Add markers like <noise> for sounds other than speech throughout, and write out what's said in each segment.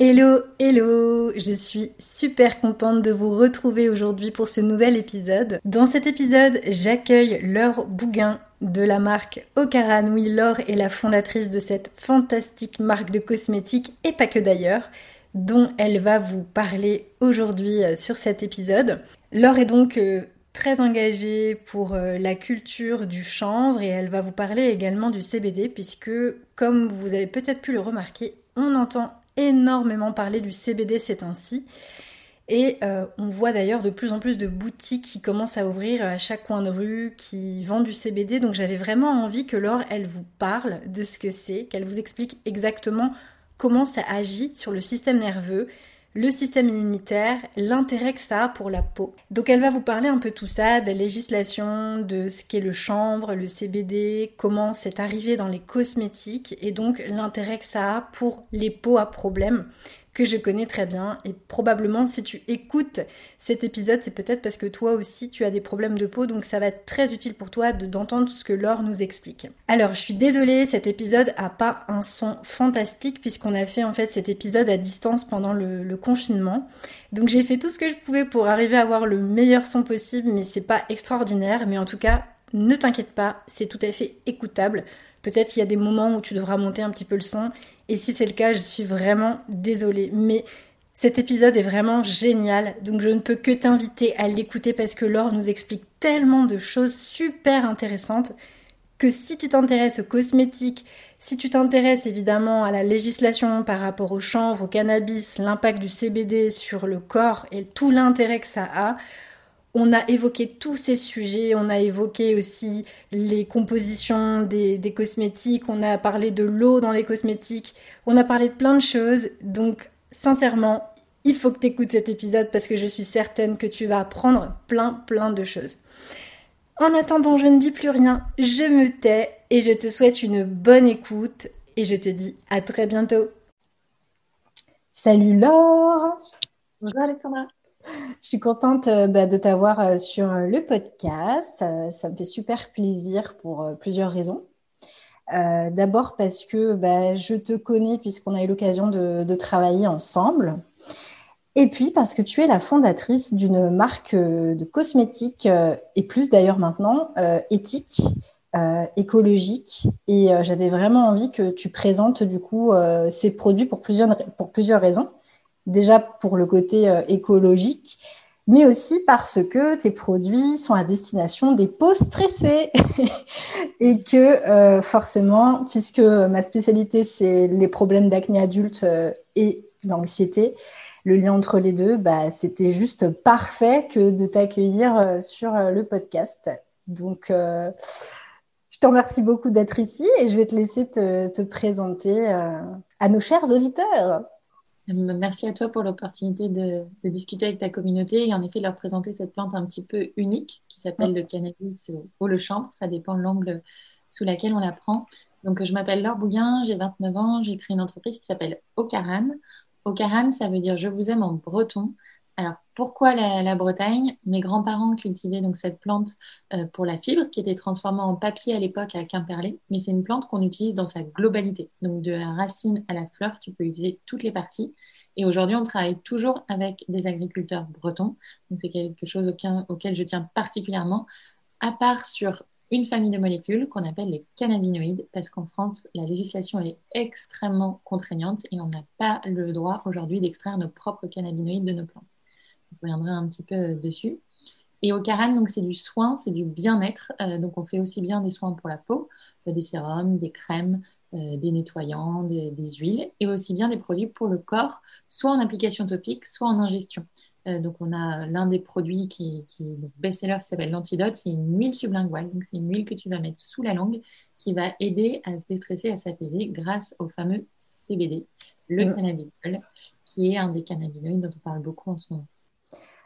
Hello, hello Je suis super contente de vous retrouver aujourd'hui pour ce nouvel épisode. Dans cet épisode, j'accueille Laure Bouguin de la marque Ocaran. Oui, Laure est la fondatrice de cette fantastique marque de cosmétiques et pas que d'ailleurs dont elle va vous parler aujourd'hui euh, sur cet épisode. Laure est donc euh, très engagée pour euh, la culture du chanvre et elle va vous parler également du CBD puisque comme vous avez peut-être pu le remarquer, on entend énormément parler du CBD ces temps-ci. Et euh, on voit d'ailleurs de plus en plus de boutiques qui commencent à ouvrir à chaque coin de rue, qui vendent du CBD. Donc j'avais vraiment envie que Laure, elle vous parle de ce que c'est, qu'elle vous explique exactement comment ça agit sur le système nerveux, le système immunitaire, l'intérêt que ça a pour la peau. Donc elle va vous parler un peu tout ça, de la législation, de ce qu'est le chanvre, le CBD, comment c'est arrivé dans les cosmétiques et donc l'intérêt que ça a pour les peaux à problème que je connais très bien. Et probablement si tu écoutes cet épisode c'est peut-être parce que toi aussi tu as des problèmes de peau. Donc ça va être très utile pour toi d'entendre ce que Laure nous explique. Alors je suis désolée cet épisode a pas un son fantastique puisqu'on a fait en fait cet épisode à distance pendant le, le confinement. Donc j'ai fait tout ce que je pouvais pour arriver à avoir le meilleur son possible mais c'est pas extraordinaire. Mais en tout cas ne t'inquiète pas c'est tout à fait écoutable. Peut-être qu'il y a des moments où tu devras monter un petit peu le son et si c'est le cas, je suis vraiment désolée. Mais cet épisode est vraiment génial, donc je ne peux que t'inviter à l'écouter parce que Laure nous explique tellement de choses super intéressantes que si tu t'intéresses aux cosmétiques, si tu t'intéresses évidemment à la législation par rapport au chanvre, au cannabis, l'impact du CBD sur le corps et tout l'intérêt que ça a, on a évoqué tous ces sujets, on a évoqué aussi les compositions des, cosmétiques, on a parlé de l'eau dans les cosmétiques, on a parlé de plein de choses. Donc, sincèrement, il faut que tu écoutes cet épisode parce que je suis certaine que tu vas apprendre plein, plein de choses. En attendant, je ne dis plus rien, je me tais et je te souhaite une bonne écoute et je te dis à très bientôt. Salut Laure Bonjour Alexandra je suis contente euh, bah, de t'avoir euh, sur euh, le podcast. Ça, me fait super plaisir pour plusieurs raisons. D'abord parce que bah, je te connais puisqu'on a eu l'occasion de, travailler ensemble. Et puis parce que tu es la fondatrice d'une marque de cosmétiques, et plus d'ailleurs maintenant, éthique, écologique. Et j'avais vraiment envie que tu présentes du coup ces produits pour plusieurs, pour plusieurs raisons déjà pour le côté euh, écologique, mais aussi parce que tes produits sont à destination des peaux stressées <laughs> et que euh, forcément, puisque ma spécialité c'est les problèmes d'acné adulte euh, et l'anxiété, le lien entre les deux, bah, c'était juste parfait que de t'accueillir sur le podcast. Donc, je te remercie beaucoup d'être ici et je vais te laisser te, te présenter à nos chers auditeurs. Merci à toi pour l'opportunité de, discuter avec ta communauté et en effet leur présenter cette plante un petit peu unique qui s'appelle le cannabis ou le chanvre. Ça dépend de l'angle sous laquelle on la prend. Donc, je m'appelle Laure Bouguin, j'ai 29 ans, j'ai créé une entreprise qui s'appelle Ocaran. Ocaran, ça veut dire je vous aime en breton. Alors, pourquoi la, Bretagne? Mes grands-parents cultivaient donc cette plante euh, pour la fibre qui était transformée en papier à l'époque à Quimperlé, mais c'est une plante qu'on utilise dans sa globalité. Donc, de la racine à la fleur, tu peux utiliser toutes les parties. Et aujourd'hui, on travaille toujours avec des agriculteurs bretons. C'est quelque chose auquel je tiens particulièrement, à part sur une famille de molécules qu'on appelle les cannabinoïdes, parce qu'en France, la législation est extrêmement contraignante et on n'a pas le droit aujourd'hui d'extraire nos propres cannabinoïdes de nos plantes. Je reviendrai un petit peu euh, dessus. Et au Caran, donc c'est du soin, c'est du bien-être. Euh, donc on fait aussi bien des soins pour la peau, euh, des sérums, des crèmes, des nettoyants, des, huiles, et aussi bien des produits pour le corps, soit en application topique, soit en ingestion. donc on a l'un des produits qui, qui est best-seller qui s'appelle l'antidote, c'est une huile sublinguale. Donc c'est une huile que tu vas mettre sous la langue qui va aider à se déstresser, à s'apaiser grâce au fameux CBD, le mmh. qui est un des cannabinoïdes dont on parle beaucoup en ce moment.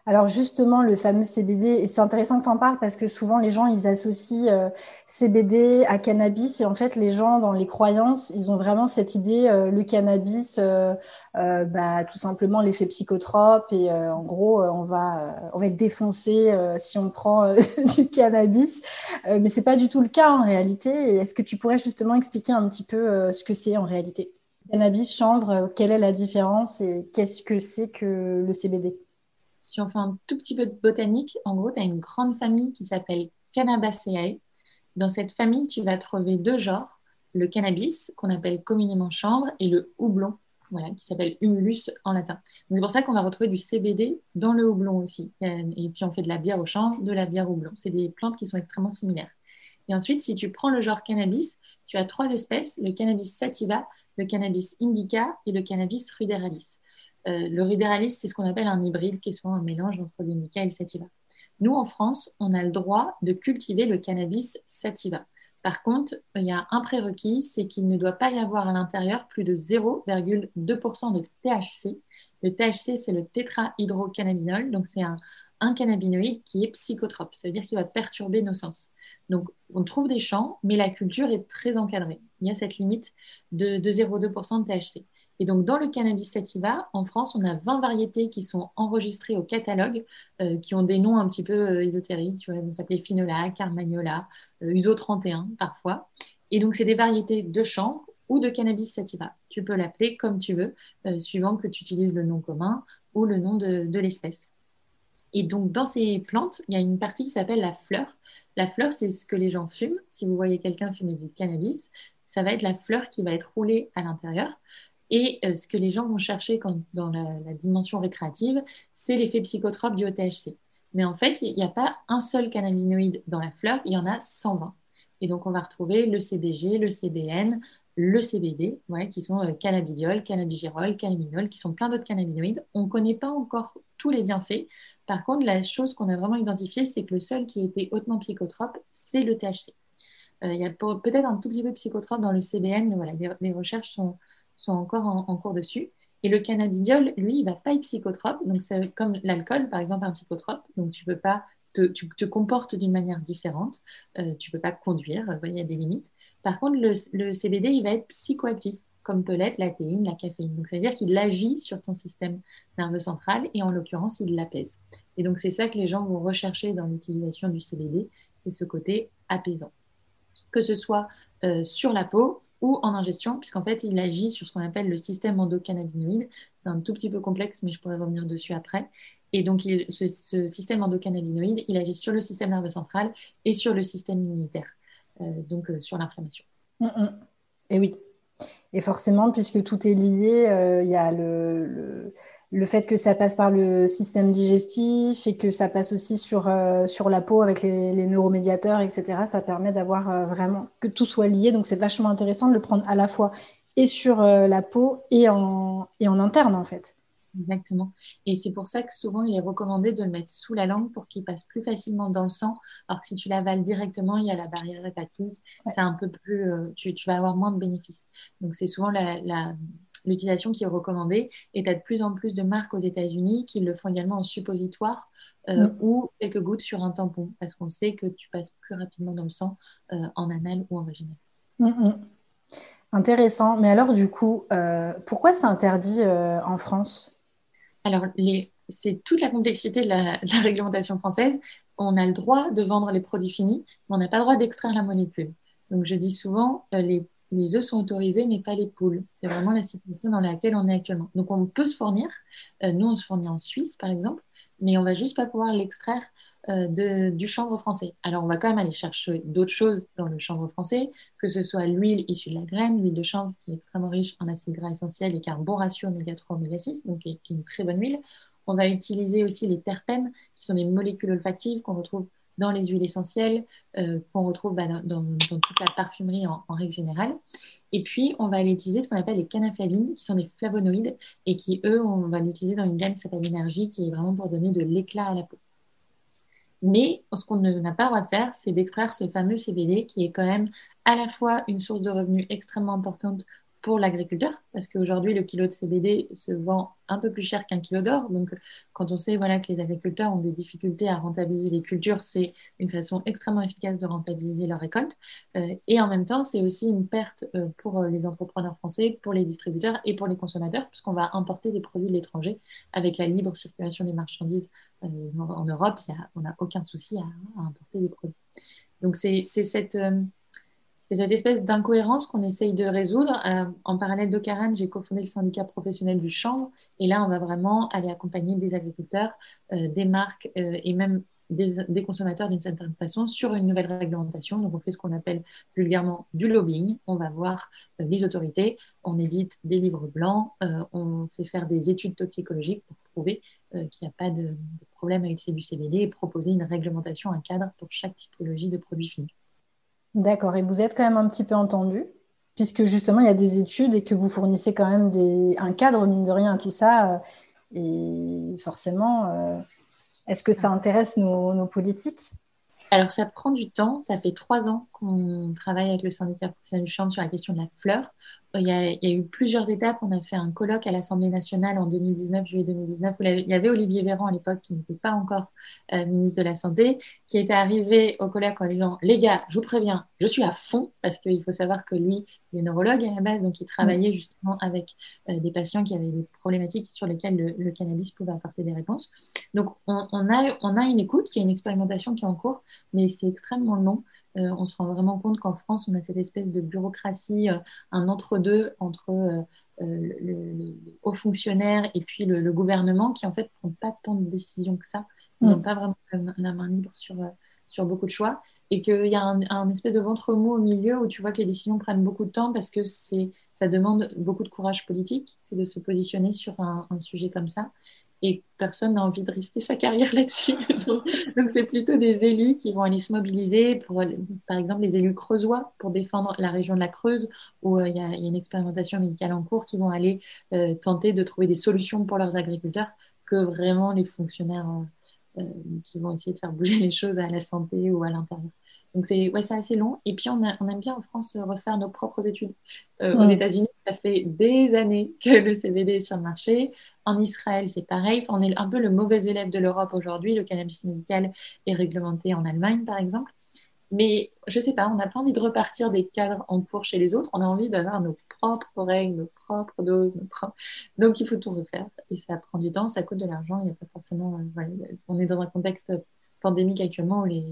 Alors justement, le fameux CBD, et c'est intéressant que tu en parles parce que souvent les gens, ils associent euh, CBD à cannabis et en fait, les gens, dans les croyances, ils ont vraiment cette idée, euh, le cannabis, euh, bah, tout simplement l'effet psychotrope et en gros, on, va, on va être défoncé si on prend <laughs> du cannabis. mais c'est pas du tout le cas en réalité. Est-ce que tu pourrais justement expliquer un petit peu ce que c'est en réalité? Cannabis, chambre, quelle est la différence et qu'est-ce que c'est que le CBD si on fait un tout petit peu de botanique, en gros, tu as une grande famille qui s'appelle Cannabaceae. Dans cette famille, tu vas trouver deux genres, le cannabis, qu'on appelle communément chambre, et le houblon, voilà, qui s'appelle humulus en latin. C'est pour ça qu'on va retrouver du CBD dans le houblon aussi. Euh, et puis on fait de la bière au champ, de la bière au houblon. C'est des plantes qui sont extrêmement similaires. Et ensuite, si tu prends le genre cannabis, tu as trois espèces, le cannabis sativa, le cannabis indica et le cannabis ruderalis. Euh, le ruderalis, c'est ce qu'on appelle un hybride, qui est un mélange entre l'indica et sativa. Nous, en France, on a le droit de cultiver le cannabis sativa. Par contre, il y a un prérequis, c'est qu'il ne doit pas y avoir à l'intérieur plus de 0,2% de THC. Le THC, c'est le tétrahydrocannabinol, donc c'est un, cannabinoïde qui est psychotrope. Ça veut dire qu'il va perturber nos sens. Donc, on trouve des champs, mais la culture est très encadrée. Il y a cette limite de 0,2% de THC. Et donc, dans le cannabis sativa, en France, on a 20 variétés qui sont enregistrées au catalogue, euh, qui ont des noms un petit peu euh, ésotériques. Tu vont s'appeler Finola, Carmagnola, euh, Uso 31 parfois. Et donc, c'est des variétés de chanvre ou de cannabis sativa. Tu peux l'appeler comme tu veux, suivant que tu utilises le nom commun ou le nom de, de l'espèce. Et donc, dans ces plantes, il y a une partie qui s'appelle la fleur. La fleur, c'est ce que les gens fument. Si vous voyez quelqu'un fumer du cannabis, ça va être la fleur qui va être roulée à l'intérieur. Et euh, ce que les gens vont chercher dans la, dimension récréative, c'est l'effet psychotrope du OTHC. Mais en fait, il n'y a pas un seul cannabinoïde dans la fleur, il y en a 120. Et donc, on va retrouver le CBG, le CBN, le CBD, qui sont euh, cannabidiol, cannabigérol, cannabinol, qui sont plein d'autres cannabinoïdes. On ne connaît pas encore tous les bienfaits. Par contre, la chose qu'on a vraiment identifiée, c'est que le seul qui été hautement psychotrope, c'est le THC. Euh, il y a peut-être un tout petit peu de psychotrope dans le CBN, mais voilà, les recherches sont, sont encore en, cours dessus. Et le cannabidiol, lui, il va pas être psychotrope. Donc, c'est comme l'alcool, par exemple, un psychotrope. Donc, tu peux pas te, tu te comportes d'une manière différente. Euh, tu peux pas conduire. Il y a des limites. Par contre, le, CBD, il va être psychoactif, comme peut l'être la théine, la caféine. Donc, ça veut dire qu'il agit sur ton système nerveux central et en l'occurrence, il l'apaise. Et donc, c'est ça que les gens vont rechercher dans l'utilisation du CBD, c'est ce côté apaisant. Que ce soit euh, sur la peau, ou en ingestion, puisqu'en fait, il agit sur ce qu'on appelle le système endocannabinoïde. C'est un tout petit peu complexe, mais je pourrais revenir dessus après. Et donc, il, ce, système endocannabinoïde, il agit sur le système nerveux central et sur le système immunitaire, euh, donc euh, sur l'inflammation. Mm, mm. Et oui. Et forcément, puisque tout est lié, euh, il y a le le fait que ça passe par le système digestif et que ça passe aussi sur, euh, sur la peau avec les, neuromédiateurs, etc., ça permet d'avoir euh, vraiment que tout soit lié. Donc, c'est vachement intéressant de le prendre à la fois et sur euh, la peau et en, et en interne, en fait. Exactement. Et c'est pour ça que souvent, il est recommandé de le mettre sous la langue pour qu'il passe plus facilement dans le sang. Alors que si tu l'avales directement, il y a la barrière hépatique. C'est un peu plus, tu, tu, vas avoir moins de bénéfices. Donc, c'est souvent la, la l'utilisation qui est recommandée. Et tu as de plus en plus de marques aux États-Unis qui le font également en suppositoire euh, mm. ou quelques gouttes sur un tampon, parce qu'on sait que tu passes plus rapidement dans le sang euh, en anal ou en vaginal. Mm, mm. Intéressant. Mais alors, du coup, euh, pourquoi c'est interdit en France? Alors, c'est toute la complexité de la, de la, réglementation française. On a le droit de vendre les produits finis, mais on n'a pas le droit d'extraire la molécule. Donc, je dis souvent, les les œufs sont autorisés, mais pas les poules. C'est vraiment la situation dans laquelle on est actuellement. Donc, on peut se fournir. Euh, nous, on se fournit en Suisse, par exemple, mais on va juste pas pouvoir l'extraire euh, du chanvre français. Alors, on va quand même aller chercher d'autres choses dans le chanvre français, que ce soit l'huile issue de la graine, l'huile de chanvre qui est extrêmement riche en acides gras essentiels et qui a un bon ratio oméga 3, oméga 6, donc qui est une très bonne huile. On va utiliser aussi les terpènes, qui sont des molécules olfactives qu'on retrouve dans les huiles essentielles euh, qu'on retrouve bah, dans, toute la parfumerie en, règle générale. Et puis, on va aller utiliser ce qu'on appelle les canaflavines, qui sont des flavonoïdes et qui, eux, on va l'utiliser dans une gamme qui s'appelle l'énergie, qui est vraiment pour donner de l'éclat à la peau. Mais ce qu'on n'a pas le droit de faire, c'est d'extraire ce fameux CBD qui est quand même à la fois une source de revenus extrêmement importante pour l'agriculteur, parce qu'aujourd'hui, le kilo de CBD se vend un peu plus cher qu'un kilo d'or. Donc, quand on sait voilà, que les agriculteurs ont des difficultés à rentabiliser les cultures, c'est une façon extrêmement efficace de rentabiliser leur récolte. Euh, et en même temps, c'est aussi une perte euh, pour les entrepreneurs français, pour les distributeurs et pour les consommateurs, puisqu'on va importer des produits de l'étranger avec la libre circulation des marchandises en, Europe. On n'a aucun souci à, importer des produits. Donc, c'est cette c'est cette espèce d'incohérence qu'on essaye de résoudre. Euh, en parallèle de Karen, j'ai cofondé le syndicat professionnel du chanvre. Et là, on va vraiment aller accompagner des agriculteurs, euh, des marques euh, et même des, consommateurs d'une certaine façon sur une nouvelle réglementation. Donc, on fait ce qu'on appelle vulgairement du lobbying. On va voir les autorités, on édite des livres blancs, on fait faire des études toxicologiques pour prouver qu'il n'y a pas de, problème avec du CBD et proposer une réglementation, un cadre pour chaque typologie de produits finis. D'accord. Et vous êtes quand même un petit peu entendu, puisque justement, il y a des études et que vous fournissez quand même des... un cadre, mine de rien, à tout ça. Euh, et forcément, euh, est-ce que ça intéresse nos politiques? Alors, ça prend du temps. Ça fait trois ans qu'on travaille avec le syndicat professionnel du chanvre sur la question de la fleur. Il y, a, il y, a, eu plusieurs étapes. On a fait un colloque à l'Assemblée nationale en 2019, juillet 2019, où il y avait Olivier Véran à l'époque, qui n'était pas encore euh, ministre de la Santé, qui était arrivé au colloque en disant Les gars, je vous préviens, je suis à fond, parce qu'il faut savoir que lui, il est neurologue à la base, donc il travaillait mmh. justement avec euh, des patients qui avaient des problématiques sur lesquelles le, cannabis pouvait apporter des réponses. Donc, on, on, a, on a une écoute, il y a une expérimentation qui est en cours, mais c'est extrêmement long. Euh, on se rend vraiment compte qu'en France, on a cette espèce de bureaucratie, euh, un entre-deux entre, euh, les hauts fonctionnaires et puis le, gouvernement qui, en fait, ne prend pas tant de décisions que ça. Ils n'ont mm. pas vraiment la main libre sur, sur beaucoup de choix. Et qu'il y a un, espèce de ventre mou au milieu où tu vois que les décisions prennent beaucoup de temps parce que ça demande beaucoup de courage politique que de se positionner sur un sujet comme ça et personne n'a envie de risquer sa carrière <laughs> là-dessus. Donc, c'est plutôt des élus qui vont aller se mobiliser, par exemple les élus creusois, pour défendre la région de la Creuse, où euh, il y, a une expérimentation médicale en cours, qui vont aller euh, tenter de trouver des solutions pour leurs agriculteurs que vraiment les fonctionnaires euh, qui vont essayer de faire bouger les choses à la santé ou à l'intérieur. Donc c'est ouais, assez long. Et puis on, on, aime bien en France refaire nos propres études. Euh, aux États-Unis, ça fait des années <laughs> que le CBD est sur le marché. En Israël, c'est pareil. on est un peu le mauvais élève de l'Europe aujourd'hui. Le cannabis médical est réglementé en Allemagne, par exemple. Mais je sais pas, on n'a pas envie de repartir des cadres en cours chez les autres. On a envie d'avoir nos propres règles, nos propres doses. Donc il faut tout refaire. Et ça prend du temps, ça coûte de l'argent. Il n'y a pas forcément. Euh, on est dans un contexte pandémique actuellement où les,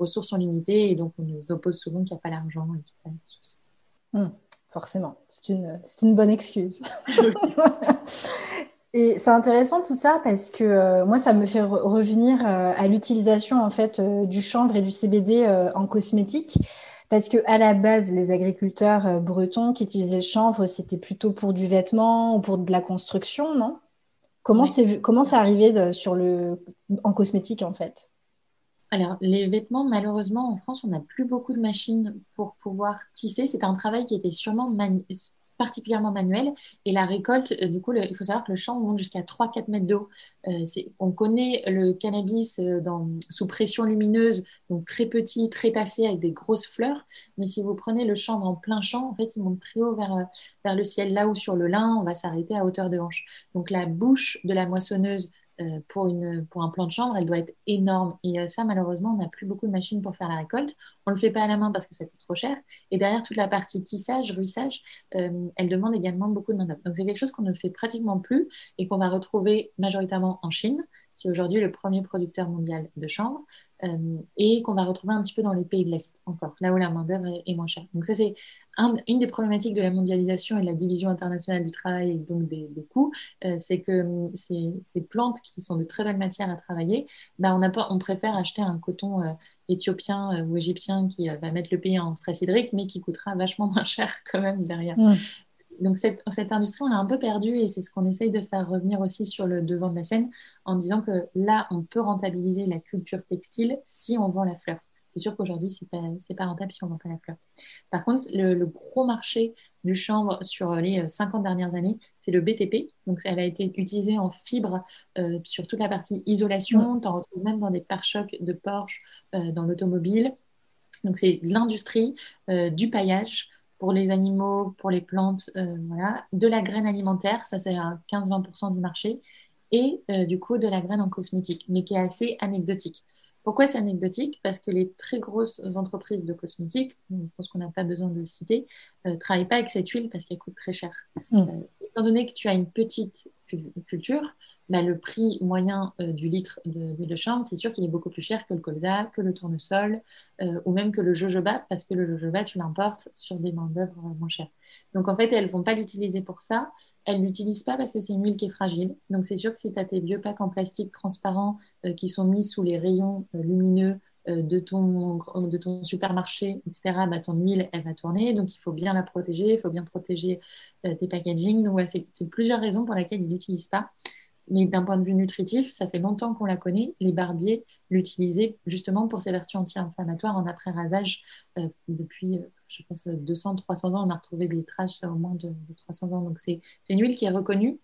ressources sont limitées et donc on nous oppose souvent qu'il n'y a pas l'argent et qu'il n'y a pas de. Hum, forcément, c'est une, une bonne excuse. <laughs> <laughs> et c'est intéressant tout ça parce que euh, moi, ça me fait revenir euh, à l'utilisation en fait euh, du chanvre et du CBD en cosmétique. Parce que à la base, les agriculteurs bretons qui utilisaient le chanvre, c'était plutôt pour du vêtement ou pour de la construction, non? Comment c'est comment ça arrivé sur le en cosmétique en fait? Alors, les vêtements, malheureusement, en France, on n'a plus beaucoup de machines pour pouvoir tisser. C'est un travail qui était sûrement particulièrement manuel. Et la récolte, euh, du coup, il faut savoir que le champ monte jusqu'à 3-4 mètres d'eau. Euh, on connaît le cannabis euh, dans, sous pression lumineuse, donc très petit, très tassé, avec des grosses fleurs. Mais si vous prenez le champ en plein champ, en fait, il monte très haut vers, vers le ciel. Là où sur le lin, on va s'arrêter à hauteur de hanche. Donc la bouche de la moissonneuse euh, pour, une, pour un plan de chambre, elle doit être énorme. Et euh, ça, malheureusement, on n'a plus beaucoup de machines pour faire la récolte. On ne le fait pas à la main parce que ça coûte trop cher. Et derrière, toute la partie tissage, ruissage, euh, elle demande également beaucoup de main Donc, c'est quelque chose qu'on ne fait pratiquement plus et qu'on va retrouver majoritairement en Chine, qui est aujourd'hui le premier producteur mondial de chanvre, euh, et qu'on va retrouver un petit peu dans les pays de l'Est encore, là où la main-d'œuvre est, moins chère. Donc, ça, c'est une des problématiques de la mondialisation et de la division internationale du travail et donc des, coûts, euh, c'est que hum, ces, plantes qui sont de très belles matières à travailler, bah, on, on préfère acheter un coton euh, éthiopien ou égyptien qui va mettre le pays en stress hydrique, mais qui coûtera vachement <laughs> moins cher quand même derrière. Donc cette, industrie, on l'a un peu perdue et c'est ce qu'on essaye de faire revenir aussi sur le devant de la scène en disant que là, on peut rentabiliser la culture textile si on vend la fleur. C'est sûr qu'aujourd'hui, ce n'est pas, rentable si on ne vend pas la fleur. Par contre, le, gros marché du chanvre sur les 50 euh, dernières années, c'est le BTP. Donc, elle a été utilisée en fibre euh, sur toute la partie isolation. Tu en retrouves même dans des pare-chocs de Porsche, euh, dans l'automobile. Donc, c'est de l'industrie, du paillage, pour les animaux, pour les plantes, voilà, de la graine alimentaire, ça c'est à 15-20% du marché, et du coup de la graine en cosmétique, mais qui est assez anecdotique. Pourquoi c'est anecdotique? Parce que les très grosses entreprises de cosmétiques, je pense qu'on n'a pas besoin de citer, ne travaillent pas avec cette huile parce qu'elle coûte très cher. Mmh. Étant donné que tu as une petite culture, bah, le prix moyen euh, du litre d'huile de, chanvre, c'est sûr qu'il est beaucoup plus cher que le colza, que le tournesol, euh, ou même que le jojoba, parce que le jojoba, tu l'importes sur des main-d'œuvre euh, moins chères. Donc en fait, elles vont pas l'utiliser pour ça. Elles l'utilisent pas parce que c'est une huile qui est fragile. Donc c'est sûr que si tu as tes vieux packs en plastique transparent qui sont mis sous les rayons lumineux de ton, de ton supermarché, etc., bah, ton huile, elle va tourner. Donc, il faut bien la protéger, il faut bien protéger euh, tes packaging. Donc, c'est plusieurs raisons pour lesquelles ils l'utilisent pas. Mais d'un point de vue nutritif, ça fait longtemps qu'on la connaît. Les barbiers l'utilisaient justement pour ses vertus anti-inflammatoires en après-rasage euh, depuis, je pense, 200, 300 ans. On a retrouvé des traces au moins de, de 300 ans. Donc, c'est une huile qui est reconnue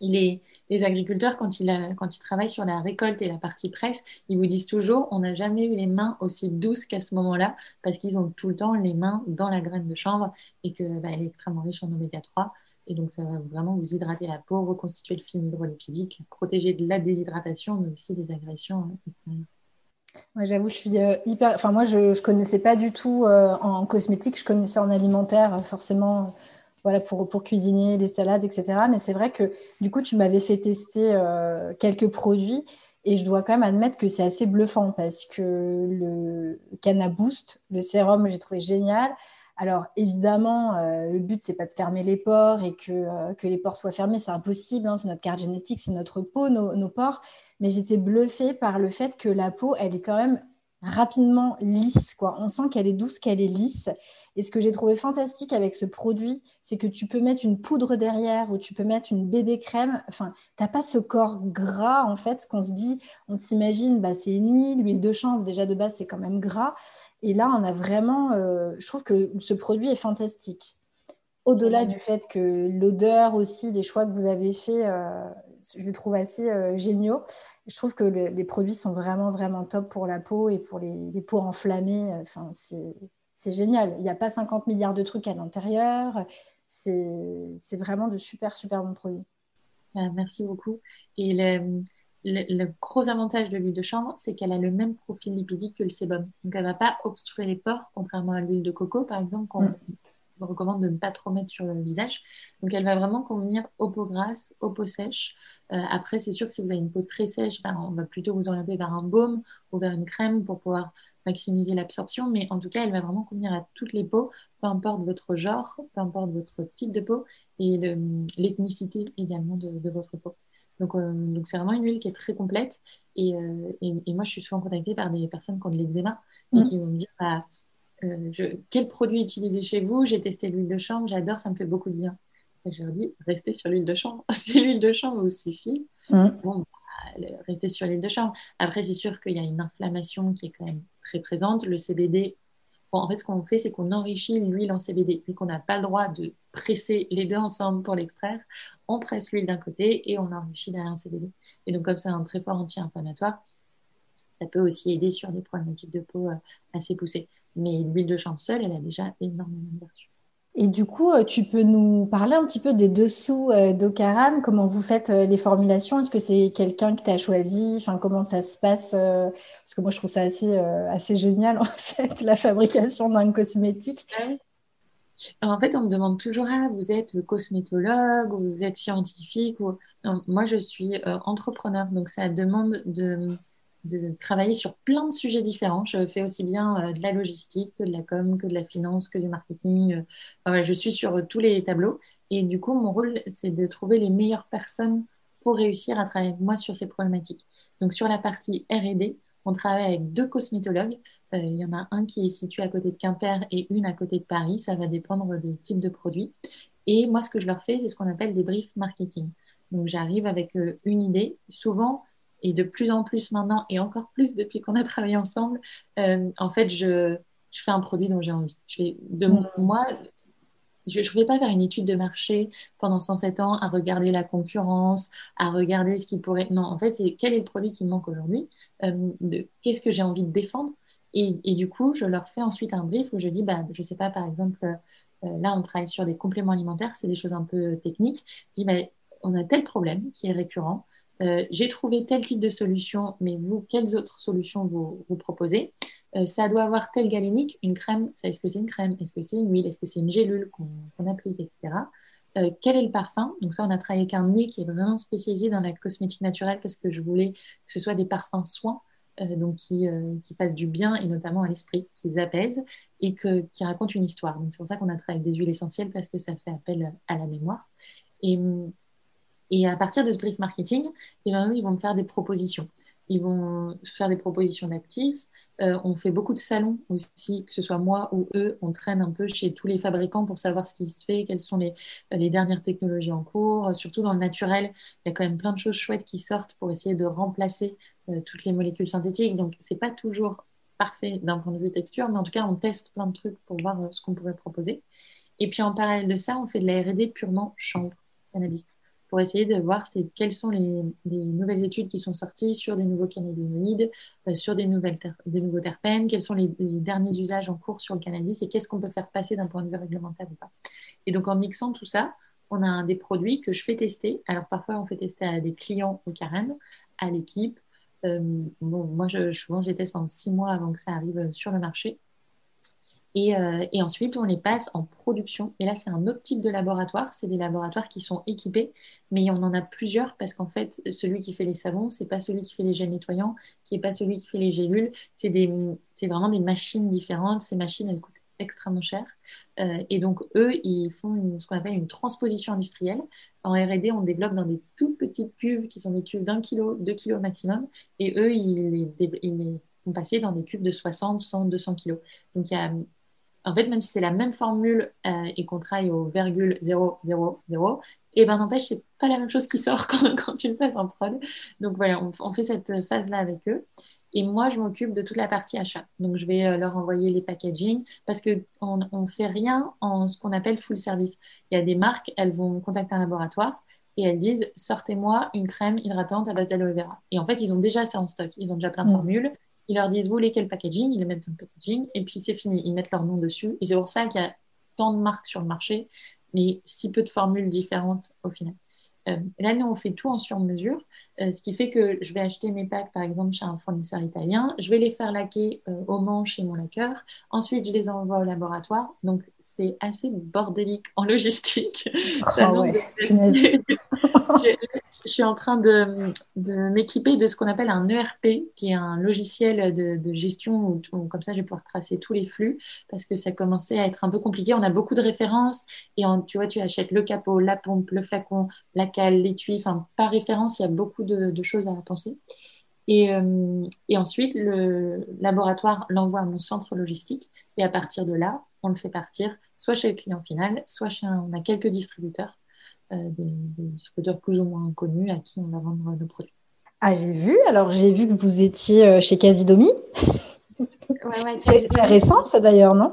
les agriculteurs, quand ils, travaillent sur la récolte et la partie presse, ils vous disent toujours on n'a jamais eu les mains aussi douces qu'à ce moment-là, parce qu'ils ont tout le temps les mains dans la graine de chanvre et qu'elle bah, est extrêmement riche en oméga 3. Et donc, ça va vraiment vous hydrater la peau, reconstituer le film hydrolipidique, protéger de la déshydratation, mais aussi des agressions. Hein, j'avoue, je suis euh, hyper. Enfin, moi, je ne connaissais pas du tout euh, en cosmétique, je connaissais en alimentaire, forcément voilà, pour, pour cuisiner les salades, etc. Mais c'est vrai que du coup, tu m'avais fait tester euh, quelques produits et je dois quand même admettre que c'est assez bluffant parce que le Cana Boost, le sérum, j'ai trouvé génial. Alors évidemment, euh, le but, c'est pas de fermer les pores et que, euh, que les pores soient fermés, c'est impossible, hein, c'est notre carte génétique, c'est notre peau, nos, nos pores. Mais j'étais bluffée par le fait que la peau, elle est quand même rapidement lisse. Quoi. On sent qu'elle est douce, qu'elle est lisse. Et ce que j'ai trouvé fantastique avec ce produit, c'est que tu peux mettre une poudre derrière ou tu peux mettre une bébé crème. Enfin, tu n'as pas ce corps gras, en fait, ce qu'on se dit. On s'imagine, bah, c'est une huile, l'huile de chanvre, déjà de base, c'est quand même gras. Et là, on a vraiment, euh, je trouve que ce produit est fantastique. Au-delà du fait que l'odeur aussi, des choix que vous avez faits, euh, je les trouve assez euh, géniaux. Je trouve que les produits sont vraiment, vraiment top pour la peau et pour les, peaux enflammées. Enfin, c'est génial. Il n'y a pas 50 milliards de trucs à l'intérieur. C'est vraiment de super, super bons produits. Ah, merci beaucoup. Et le, le, gros avantage de l'huile de chanvre, c'est qu'elle a le même profil lipidique que le sébum. Donc, elle ne va pas obstruer les pores, contrairement à l'huile de coco, par exemple, qu'on mm recommande de ne pas trop mettre sur le visage. Donc, elle va vraiment convenir aux peaux grasses, aux peaux sèches. Euh, après, c'est sûr que si vous avez une peau très sèche, ben, on va plutôt vous orienter vers un baume ou vers une crème pour pouvoir maximiser l'absorption. Mais en tout cas, elle va vraiment convenir à toutes les peaux, peu importe votre genre, peu importe votre type de peau et l'ethnicité également de, votre peau. Donc, euh, donc c'est vraiment une huile qui est très complète. Et, euh, et, moi, je suis souvent contactée par des personnes qui ont de l'eczéma et mmh. qui vont me dire bah, je, quel produit utiliser chez vous? J'ai testé l'huile de chanvre, j'adore, ça me fait beaucoup de bien. Et je leur dis, restez sur l'huile de chanvre. <laughs> si l'huile de chanvre vous suffit, mm. bon, bah, restez sur l'huile de chanvre. Après, c'est sûr qu'il y a une inflammation qui est quand même très présente. Le CBD, bon, en fait, ce qu'on fait, c'est qu'on enrichit l'huile en CBD. Puis qu'on n'a pas le droit de presser les deux ensemble pour l'extraire, on presse l'huile d'un côté et on enrichit derrière un CBD. Et donc, comme c'est un très fort anti-inflammatoire, ça peut aussi aider sur des problématiques de peau euh, assez poussées. Mais l'huile de chanvre seule, elle a déjà énormément de vertus. Et du coup, euh, tu peux nous parler un petit peu des dessous euh, d'Ocaran, comment vous faites les formulations? Est-ce que c'est quelqu'un que tu as choisi? Enfin, comment ça se passe Parce que moi, je trouve ça assez, assez génial, <laughs> en fait, la fabrication d'un cosmétique. en fait, on me demande toujours ah, vous êtes cosmétologue ou vous êtes scientifique ou... moi, je suis entrepreneur, donc ça demande de de travailler sur plein de sujets différents. Je fais aussi bien euh, de la logistique que de la com, que de la finance, que du marketing. Euh, je suis sur tous les tableaux. Et du coup, mon rôle, c'est de trouver les meilleures personnes pour réussir à travailler avec moi sur ces problématiques. Donc, sur la partie R&D, on travaille avec deux cosmétologues. Euh, il y en a un qui est situé à côté de Quimper et une à côté de Paris. Ça va dépendre des types de produits. Et moi, ce que je leur fais, c'est ce qu'on appelle des briefs marketing. Donc, j'arrive avec une idée. Souvent, et de plus en plus maintenant, et encore plus depuis qu'on a travaillé ensemble, euh, en fait, je, je, fais un produit dont j'ai envie. Je de mm. moi, je ne vais pas faire une étude de marché pendant 107 ans à regarder la concurrence, à regarder ce qui pourrait. Non, en fait, c'est quel est le produit qui me manque aujourd'hui, euh, qu'est-ce que j'ai envie de défendre. Et, et, du coup, je leur fais ensuite un brief où je dis, bah, je ne sais pas, par exemple, là, on travaille sur des compléments alimentaires, c'est des choses un peu techniques. Je dis, bah, on a tel problème qui est récurrent. J'ai trouvé tel type de solution, mais vous, quelles autres solutions vous, proposez Ça doit avoir tel galénique, une crème, est-ce que c'est une crème Est-ce que c'est une huile Est-ce que c'est une gélule qu'on applique, etc. Euh, quel est le parfum? Donc ça, on a travaillé avec un nez qui est vraiment spécialisé dans la cosmétique naturelle parce que je voulais que ce soit des parfums soins, euh, donc qui, euh, qui, fassent du bien et notamment à l'esprit, qui apaisent et que, qui racontent une histoire. Donc c'est pour ça qu'on a travaillé avec des huiles essentielles parce que ça fait appel à la mémoire. Et, et à partir de ce brief marketing, eh bien, ils vont me faire des propositions. Ils vont faire des propositions d'actifs, euh, on fait beaucoup de salons aussi, que ce soit moi ou eux, on traîne un peu chez tous les fabricants pour savoir ce qui se fait, quelles sont les, dernières technologies en cours. Surtout dans le naturel, il y a quand même plein de choses chouettes qui sortent pour essayer de remplacer euh, toutes les molécules synthétiques. Donc, c'est pas toujours parfait d'un point de vue texture, mais en tout cas, on teste plein de trucs pour voir euh, ce qu'on pourrait proposer. Et puis, en parallèle de ça, on fait de la R&D purement chambre cannabis pour essayer de voir quelles sont les, nouvelles études qui sont sorties sur des nouveaux cannabinoïdes, euh, sur des, nouvelles nouveaux terpènes, quels sont les, derniers usages en cours sur le cannabis et qu'est-ce qu'on peut faire passer d'un point de vue réglementaire ou pas. Et donc en mixant tout ça, on a des produits que je fais tester. Alors parfois on fait tester à des clients au carême, à l'équipe. Euh, moi, je, souvent, je les teste pendant six mois avant que ça arrive sur le marché. Euh, et, ensuite, on les passe en production. Et là, c'est un autre type de laboratoire. C'est des laboratoires qui sont équipés, mais on en a plusieurs parce qu'en fait, celui qui fait les savons, c'est pas celui qui fait les gels nettoyants, qui est pas celui qui fait les gélules. C'est des, c'est vraiment des machines différentes. Ces machines, elles coûtent extrêmement cher. Euh, et donc, eux, ils font ce qu'on appelle une transposition industrielle. En R&D, on développe dans des toutes petites cuves qui sont des cuves d'un kilo, deux kilos maximum. Et eux, ils les, ils les font passer dans des cuves de 60, 100, 200 kilos. Donc, il y a en fait, même si c'est la même formule euh, et qu'on travaille au virgule 0, 0, 0, et ben n'empêche, c'est pas la même chose qui sort <laughs> quand, quand tu le fais en prod. Donc voilà, on, fait cette phase-là avec eux. Et moi, je m'occupe de toute la partie achat. Donc, je vais euh, leur envoyer les packaging parce qu'on on fait rien en ce qu'on appelle full service. Il y a des marques, elles vont contacter un laboratoire et elles disent sortez-moi une crème hydratante à base d'aloe vera. Et en fait, ils ont déjà ça en stock. Ils ont déjà plein de mmh. formules. Ils leur disent, vous voulez quel packaging? Ils les mettent dans le packaging et puis c'est fini. Ils mettent leur nom dessus. Et c'est pour ça qu'il y a tant de marques sur le marché, mais si peu de formules différentes au final. Euh, là, nous, on fait tout en sur-mesure, euh, ce qui fait que je vais acheter mes packs, par exemple, chez un fournisseur italien, je vais les faire laquer euh, au Mans chez mon laqueur, ensuite je les envoie au laboratoire, donc c'est assez bordélique en <laughs> logistique. Ouais. <laughs> je suis en train de, m'équiper de ce qu'on appelle un ERP, qui est un logiciel de, gestion où, comme ça je vais pouvoir tracer tous les flux parce que ça commençait à être un peu compliqué. On a beaucoup de références et tu vois, tu achètes le capot, la pompe, le flacon, la cale, l'étui. Enfin, par référence, il y a beaucoup de, choses à penser. Et, euh, et, ensuite, le laboratoire l'envoie à mon centre logistique et à partir de là, on le fait partir soit chez le client final, soit chez on a quelques distributeurs euh, des, des plus ou moins connus à qui on va vendre nos produits. Ah, j'ai vu. Alors, j'ai vu que vous étiez euh, chez Casidomi. Ouais, ouais, c'est récent, ça d'ailleurs, non?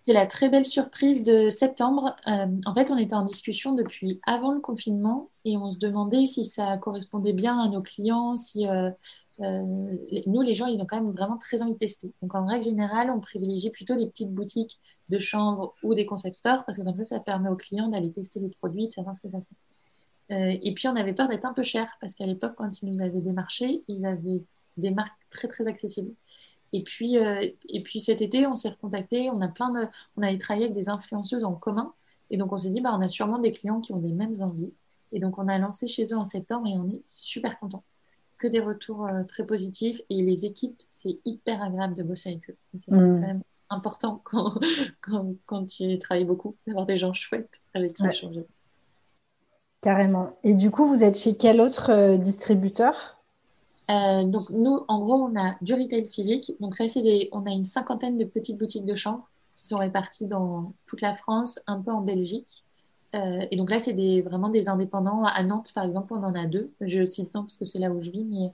C'est la très belle surprise de septembre. Euh, en fait, on était en discussion depuis avant le confinement et on se demandait si ça correspondait bien à nos clients, si euh, nous, les gens, ils ont quand même vraiment très envie de tester. Donc, en règle générale, on privilégie plutôt des petites boutiques de chambre ou des concept stores parce que comme ça, ça permet aux clients d'aller tester les produits, de savoir ce que ça fait. Euh, et puis, on avait peur d'être un peu cher parce qu'à l'époque, quand ils nous avaient démarché, ils avaient des marques très, très accessibles. Et puis, euh, et puis cet été, on s'est recontacté. On a plein de, on avait travaillé avec des influenceuses en commun. Et donc, on s'est dit, bah, on a sûrement des clients qui ont des mêmes envies. Et donc, on a lancé chez eux en septembre et on est super contents que des retours euh, très positifs et les équipes, c'est hyper agréable de bosser avec eux. C'est quand mm. même important <laughs> quand, quand, quand, tu travailles beaucoup, d'avoir des gens chouettes avec qui échanger. Carrément. Et du coup, vous êtes chez quel autre euh, distributeur? Euh, donc nous, en gros, on a du retail physique. Donc ça, c'est des... on a une cinquantaine de petites boutiques de chambre qui sont réparties dans toute la France, un peu en Belgique. Euh, et donc là, c'est vraiment des indépendants. À Nantes, par exemple, on en a deux. Je cite Nantes parce que c'est là où je vis, mais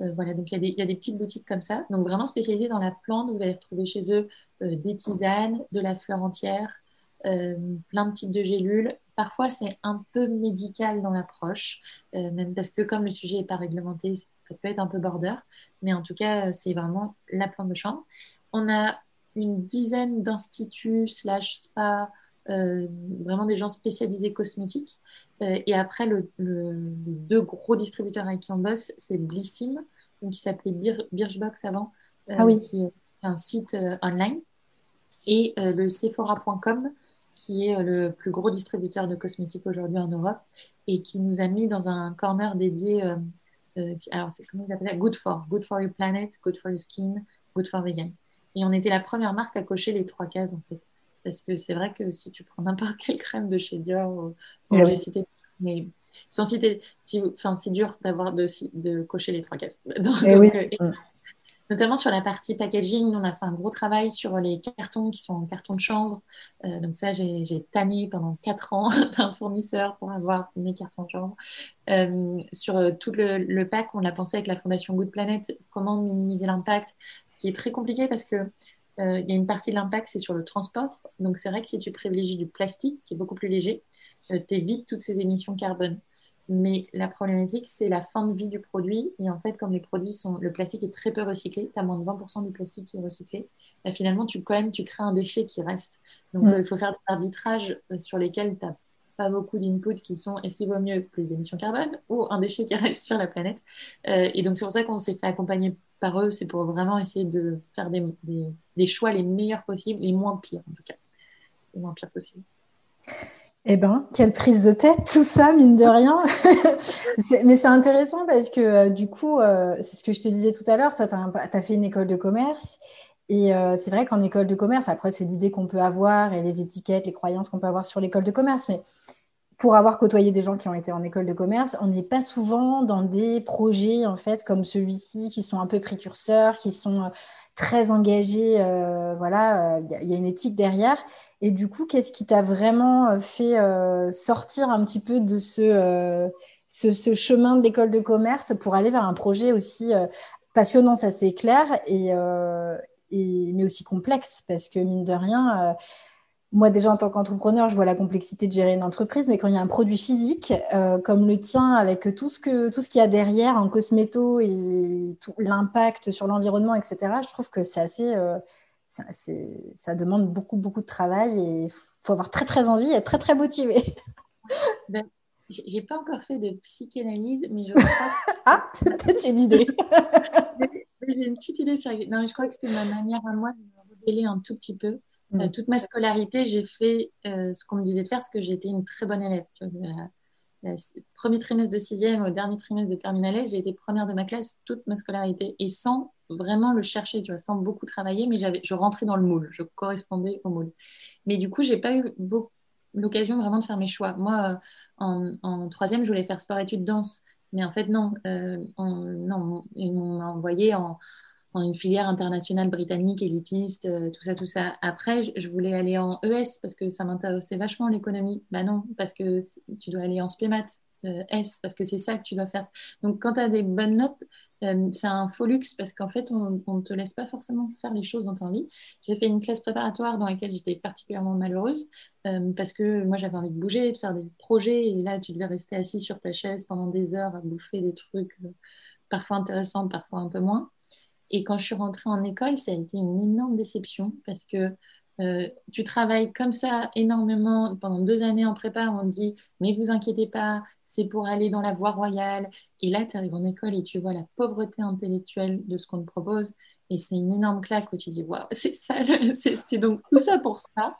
euh, voilà, donc il y, y, a des petites boutiques comme ça. Donc vraiment spécialisées dans la plante. Vous allez retrouver chez eux euh, des tisanes, de la fleur entière, plein de types de gélules. Parfois, c'est un peu médical dans l'approche, même parce que comme le sujet n'est pas réglementé, ça peut être un peu border. Mais en tout cas, c'est vraiment la plante de chambre. On a une dizaine d'instituts slash spa vraiment des gens spécialisés cosmétiques. et après, le, les deux gros distributeurs avec qui on bosse, c'est Blissim, qui s'appelait Birchbox avant, ah oui. qui est un site online, et le Sephora.com, qui est le plus gros distributeur de cosmétiques aujourd'hui en Europe et qui nous a mis dans un corner dédié. Euh, euh, alors, c'est comment il appelle Good for. Good for your planet, good for your skin, good for vegan. Et on était la première marque à cocher les trois cases, en fait. Parce que c'est vrai que si tu prends n'importe quelle crème de chez Dior, mais sans citer, si, enfin, c'est dur d'avoir de, de cocher les trois cases. <laughs> Donc, eh oui. Euh, mm notamment sur la partie packaging. On a fait un gros travail sur les cartons qui sont en carton de chambre. Euh, donc ça, j'ai tanné pendant quatre ans <laughs> d'un fournisseur pour avoir mes cartons de chambre. Euh, sur tout le, pack, on a pensé avec la fondation Good Planet comment minimiser l'impact, ce qui est très compliqué parce que il y a une partie de l'impact, c'est sur le transport. Donc c'est vrai que si tu privilégies du plastique, qui est beaucoup plus léger, tu évites toutes ces émissions carbone. Mais la problématique, c'est la fin de vie du produit. Et en fait, comme les produits sont, le plastique est très peu recyclé, tu as moins de 20% du plastique qui est recyclé, bah, finalement, tu, quand même, tu crées un déchet qui reste. Donc, mm. euh, il faut faire des arbitrages euh, sur lesquels tu n'as pas beaucoup d'inputs qui sont est-ce qu'il vaut mieux plus d'émissions carbone ou un déchet qui <laughs> reste sur la planète? Euh, et donc, c'est pour ça qu'on s'est fait accompagner par eux. C'est pour vraiment essayer de faire des, des, choix les meilleurs possibles, les moins pires en tout cas. Les moins pires possibles. Eh bien, quelle prise de tête, tout ça, mine de rien. <laughs> Mais c'est intéressant parce que euh, du coup, euh, c'est ce que je te disais tout à l'heure, toi, tu as, fait une école de commerce. Et euh, c'est vrai qu'en école de commerce, après, c'est l'idée qu'on peut avoir et les étiquettes, les croyances qu'on peut avoir sur l'école de commerce. Mais pour avoir côtoyé des gens qui ont été en école de commerce, on n'est pas souvent dans des projets, en fait, comme celui-ci, qui sont un peu précurseurs, qui sont très engagés. voilà, il y a une éthique derrière. Et du coup, qu'est-ce qui t'a vraiment euh, fait euh, sortir un petit peu de euh, ce, ce, chemin de l'école de commerce pour aller vers un projet aussi passionnant, ça c'est clair, et, mais aussi complexe, parce que mine de rien, moi déjà en tant qu'entrepreneur, je vois la complexité de gérer une entreprise, mais quand il y a un produit physique comme le tien, avec tout ce que tout ce qu'il y a derrière en cosméto et l'impact sur l'environnement, etc., je trouve que c'est assez ça, ça demande beaucoup, beaucoup de travail et il faut avoir très, très envie et être très, très motivé. <laughs> Ben, j'ai pas encore fait de psychanalyse, mais je crois que... <laughs> ah, c'est peut-être une idée. <laughs> j'ai une petite idée sur... Non, je crois que c'était ma manière à moi de me rebeller un tout petit peu. Mm. Euh, toute ma scolarité, j'ai fait euh, ce qu'on me disait de faire parce que j'ai été une très bonne élève. Le premier trimestre de sixième au dernier trimestre de terminale, j'ai été première de ma classe toute ma scolarité et sans vraiment le chercher, tu vois, sans beaucoup travailler, mais j'avais, je rentrais dans le moule, je correspondais au moule. Mais du coup, j'ai pas eu l'occasion vraiment de faire mes choix. Moi, euh, en, troisième, je voulais faire sport-études danse, mais en fait, non, euh, non ils m'ont envoyé en, une filière internationale britannique, élitiste, euh, tout ça, tout ça. Après, je, voulais aller en ES parce que ça m'intéressait vachement l'économie. Bah non, parce que tu dois aller en spémat. Euh, S, parce que c'est ça que tu dois faire. Donc, quand tu as des bonnes notes, euh, c'est un faux luxe parce qu'en fait, on ne te laisse pas forcément faire les choses dans ton vie. J'ai fait une classe préparatoire dans laquelle j'étais particulièrement malheureuse euh, parce que moi, j'avais envie de bouger, de faire des projets. Et là, tu devais rester assis sur ta chaise pendant des heures à bouffer des trucs parfois intéressants, parfois un peu moins. Et quand je suis rentrée en école, ça a été une énorme déception parce que euh, tu travailles comme ça énormément pendant deux années en prépa, on dit mais vous inquiétez pas, c'est pour aller dans la voie royale. Et là, tu arrives en école et tu vois la pauvreté intellectuelle de ce qu'on te propose. Et c'est une énorme claque où tu dis waouh, <laughs> c'est ça, c'est donc tout ça pour ça.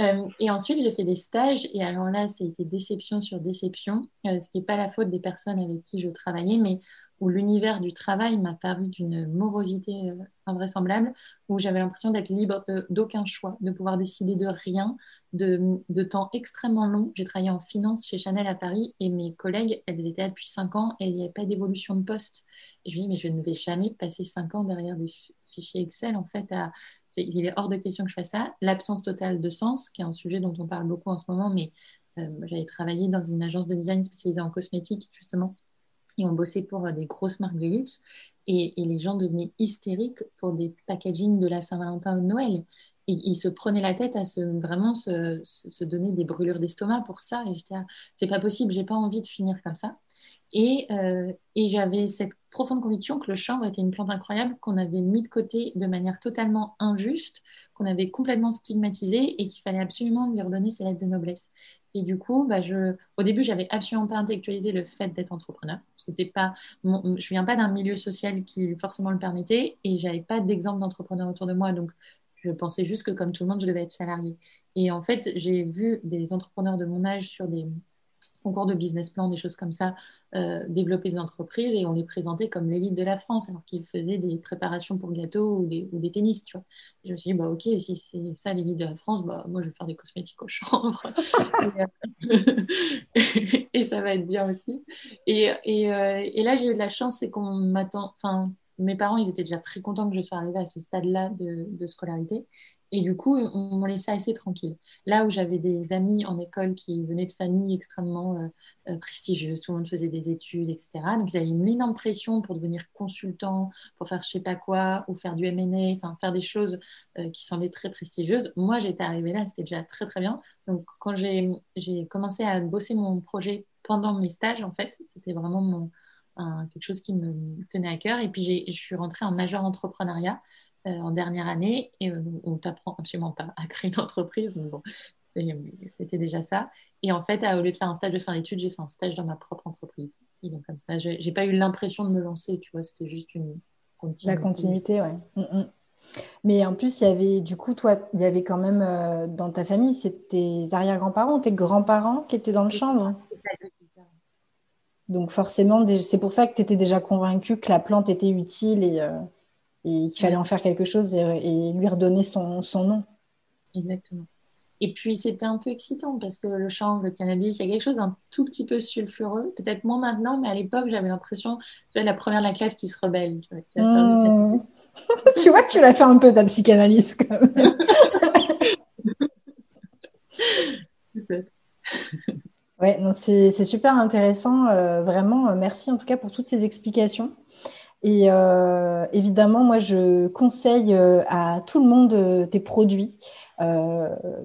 Euh, et ensuite, j'ai fait des stages et alors là, ça a été déception sur déception, euh, ce qui n'est pas la faute des personnes avec qui je travaillais, mais où l'univers du travail m'a paru d'une morosité euh, invraisemblable, où j'avais l'impression d'être libre d'aucun choix, de pouvoir décider de rien, de, temps extrêmement long. J'ai travaillé en finance chez Chanel à Paris et mes collègues, elles étaient là depuis 5 ans et il n'y avait pas d'évolution de poste. Et je me dis, mais je ne vais jamais passer 5 ans derrière des fichiers Excel. En fait, il est hors de question que je fasse ça. L'absence totale de sens, qui est un sujet dont on parle beaucoup en ce moment, mais euh, j'avais travaillé dans une agence de design spécialisée en cosmétique, justement et on bossait pour euh, des grosses marques de luxe. Et, les gens devenaient hystériques pour des packaging de la Saint-Valentin ou de Noël. il, se prenait la tête à se, vraiment se, donner des brûlures d'estomac pour ça. Et j'étais, c'est pas possible, j'ai pas envie de finir comme ça. Et, euh, et j'avais cette profonde conviction que le chanvre était une plante incroyable qu'on avait mis de côté de manière totalement injuste, qu'on avait complètement stigmatisé et qu'il fallait absolument lui redonner ses lettres de noblesse. Et du coup, bah au début, j'avais absolument pas intellectualisé le fait d'être entrepreneur. C'était pas, je viens pas d'un milieu social qui forcément le permettait et j'avais pas d'exemple d'entrepreneur autour de moi, donc je pensais juste que comme tout le monde, je devais être salarié. Et en fait, j'ai vu des entrepreneurs de mon âge sur des concours de business plan, des choses comme ça, euh, développer des entreprises et on les présentait comme l'élite de la France alors qu'ils faisaient des préparations pour gâteaux ou des, ou des tennis, tu vois. je me suis dit, bah ok, si c'est ça l'élite de la France, bah moi je vais faire des cosmétiques au chanvre. <laughs> <laughs> et, ça va être bien aussi. Et, et, euh, et là, j'ai eu de la chance, c'est qu'on m'attend, enfin, mes parents, ils étaient déjà très contents que je sois arrivée à ce stade-là de, de scolarité. Et du coup, on me laissait assez tranquille. Là où j'avais des amis en école qui venaient de familles extrêmement euh, euh, prestigieuses, tout le monde faisait des études, etc. Donc, ils avaient une énorme pression pour devenir consultant, pour faire je sais pas quoi, ou faire du M&A, enfin, faire des choses euh, qui semblaient très prestigieuses. Moi, j'étais arrivée là, c'était déjà très, très bien. Donc, quand j'ai commencé à bosser mon projet pendant mes stages, en fait, c'était vraiment quelque chose qui me tenait à cœur. Et puis, je suis rentrée en major entrepreneuriat. Euh, en dernière année et euh, on t'apprend absolument pas à créer une entreprise. bon, c'était déjà ça. Et en fait, au lieu de faire un stage de fin d'études, j'ai fait un stage dans ma propre entreprise. Et donc, comme ça, j'ai pas eu l'impression de me lancer, tu vois, c'était juste une continuité. La continuité, ouais. Mm, mm. Mais en plus, il y avait, du coup, toi, il y avait quand même euh, dans ta famille, c'était tes arrière-grands-parents, tes grands-parents qui étaient dans le chambre. Donc forcément, c'est pour ça que tu étais déjà convaincue que la plante était utile et, et qu'il fallait en faire quelque chose et, lui redonner son, son, nom. Exactement. Et puis c'était un peu excitant parce que le chanvre, le cannabis, il y a quelque chose d'un tout petit peu sulfureux, peut-être moins maintenant, mais à l'époque j'avais l'impression, tu vois, la première de la classe qui se rebelle. Tu vois, mmh. <laughs> tu, vois que tu l'as fait un peu ta psychanalyse quand même. <laughs> ouais, c'est super intéressant, euh, vraiment. Euh, merci en tout cas pour toutes ces explications. Et euh, évidemment, moi, je conseille euh, à tout le monde euh, tes produits.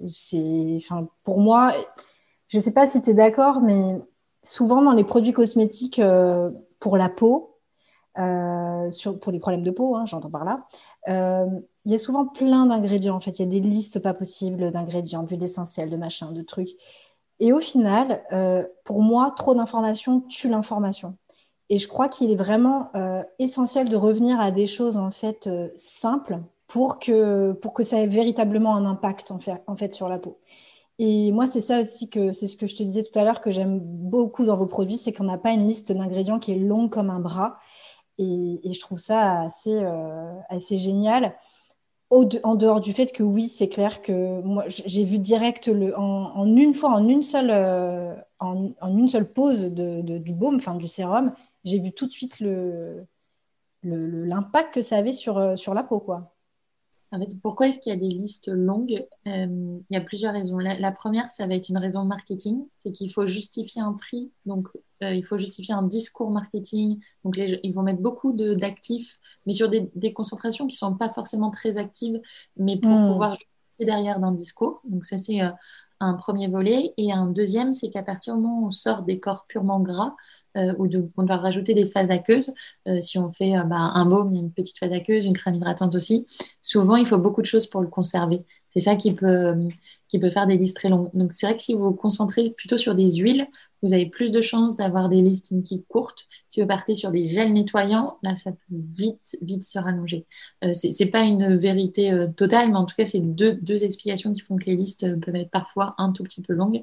c'est, enfin, pour moi, je ne sais pas si tu es d'accord, mais souvent dans les produits cosmétiques pour la peau, pour les problèmes de peau, hein, j'entends par là, il y a souvent plein d'ingrédients. En fait, il y a des listes pas possibles d'ingrédients, d'huile essentielle, de machin, de trucs. Et au final, pour moi, trop d'informations tue l'information. Et je crois qu'il est vraiment euh, essentiel de revenir à des choses en fait euh, simples pour que, pour que ça ait véritablement un impact en fait, en fait sur la peau. Et moi, c'est ça aussi que c'est ce que je te disais tout à l'heure que j'aime beaucoup dans vos produits, c'est qu'on n'a pas une liste d'ingrédients qui est longue comme un bras. Et, je trouve ça assez, euh, assez génial. en dehors du fait que oui, c'est clair que moi, j'ai vu direct le, en, une fois, en une seule, en, une seule pause de, du baume, enfin du sérum, j'ai vu tout de suite le, l'impact que ça avait sur, euh, sur la peau. Quoi. En fait, pourquoi est-ce qu'il y a des listes longues? Euh, Il y a plusieurs raisons. La, première, ça va être une raison marketing, c'est qu'il faut justifier un prix, donc euh, il faut justifier un discours marketing. Donc les, ils vont mettre beaucoup d'actifs, mais sur des, des, concentrations qui ne sont pas forcément très actives, mais pour hmm. pouvoir justifier derrière d'un discours. Donc ça, c'est un premier volet. Et un deuxième, c'est qu'à partir du moment où on sort des corps purement gras, euh, ou on doit rajouter des phases aqueuses, euh, si on fait euh, bah, un baume, il y a une petite phase aqueuse, une crème hydratante aussi, souvent il faut beaucoup de choses pour le conserver. C'est ça qui peut, qui peut faire des listes très longues. Donc c'est vrai que si vous vous concentrez plutôt sur des huiles, vous avez plus de chances d'avoir des listes qui courtes. Si vous partez sur des gels nettoyants, là ça peut vite, vite se rallonger. Euh, c'est pas une vérité totale, mais en tout cas c'est deux, deux explications qui font que les listes peuvent être parfois un tout petit peu longues.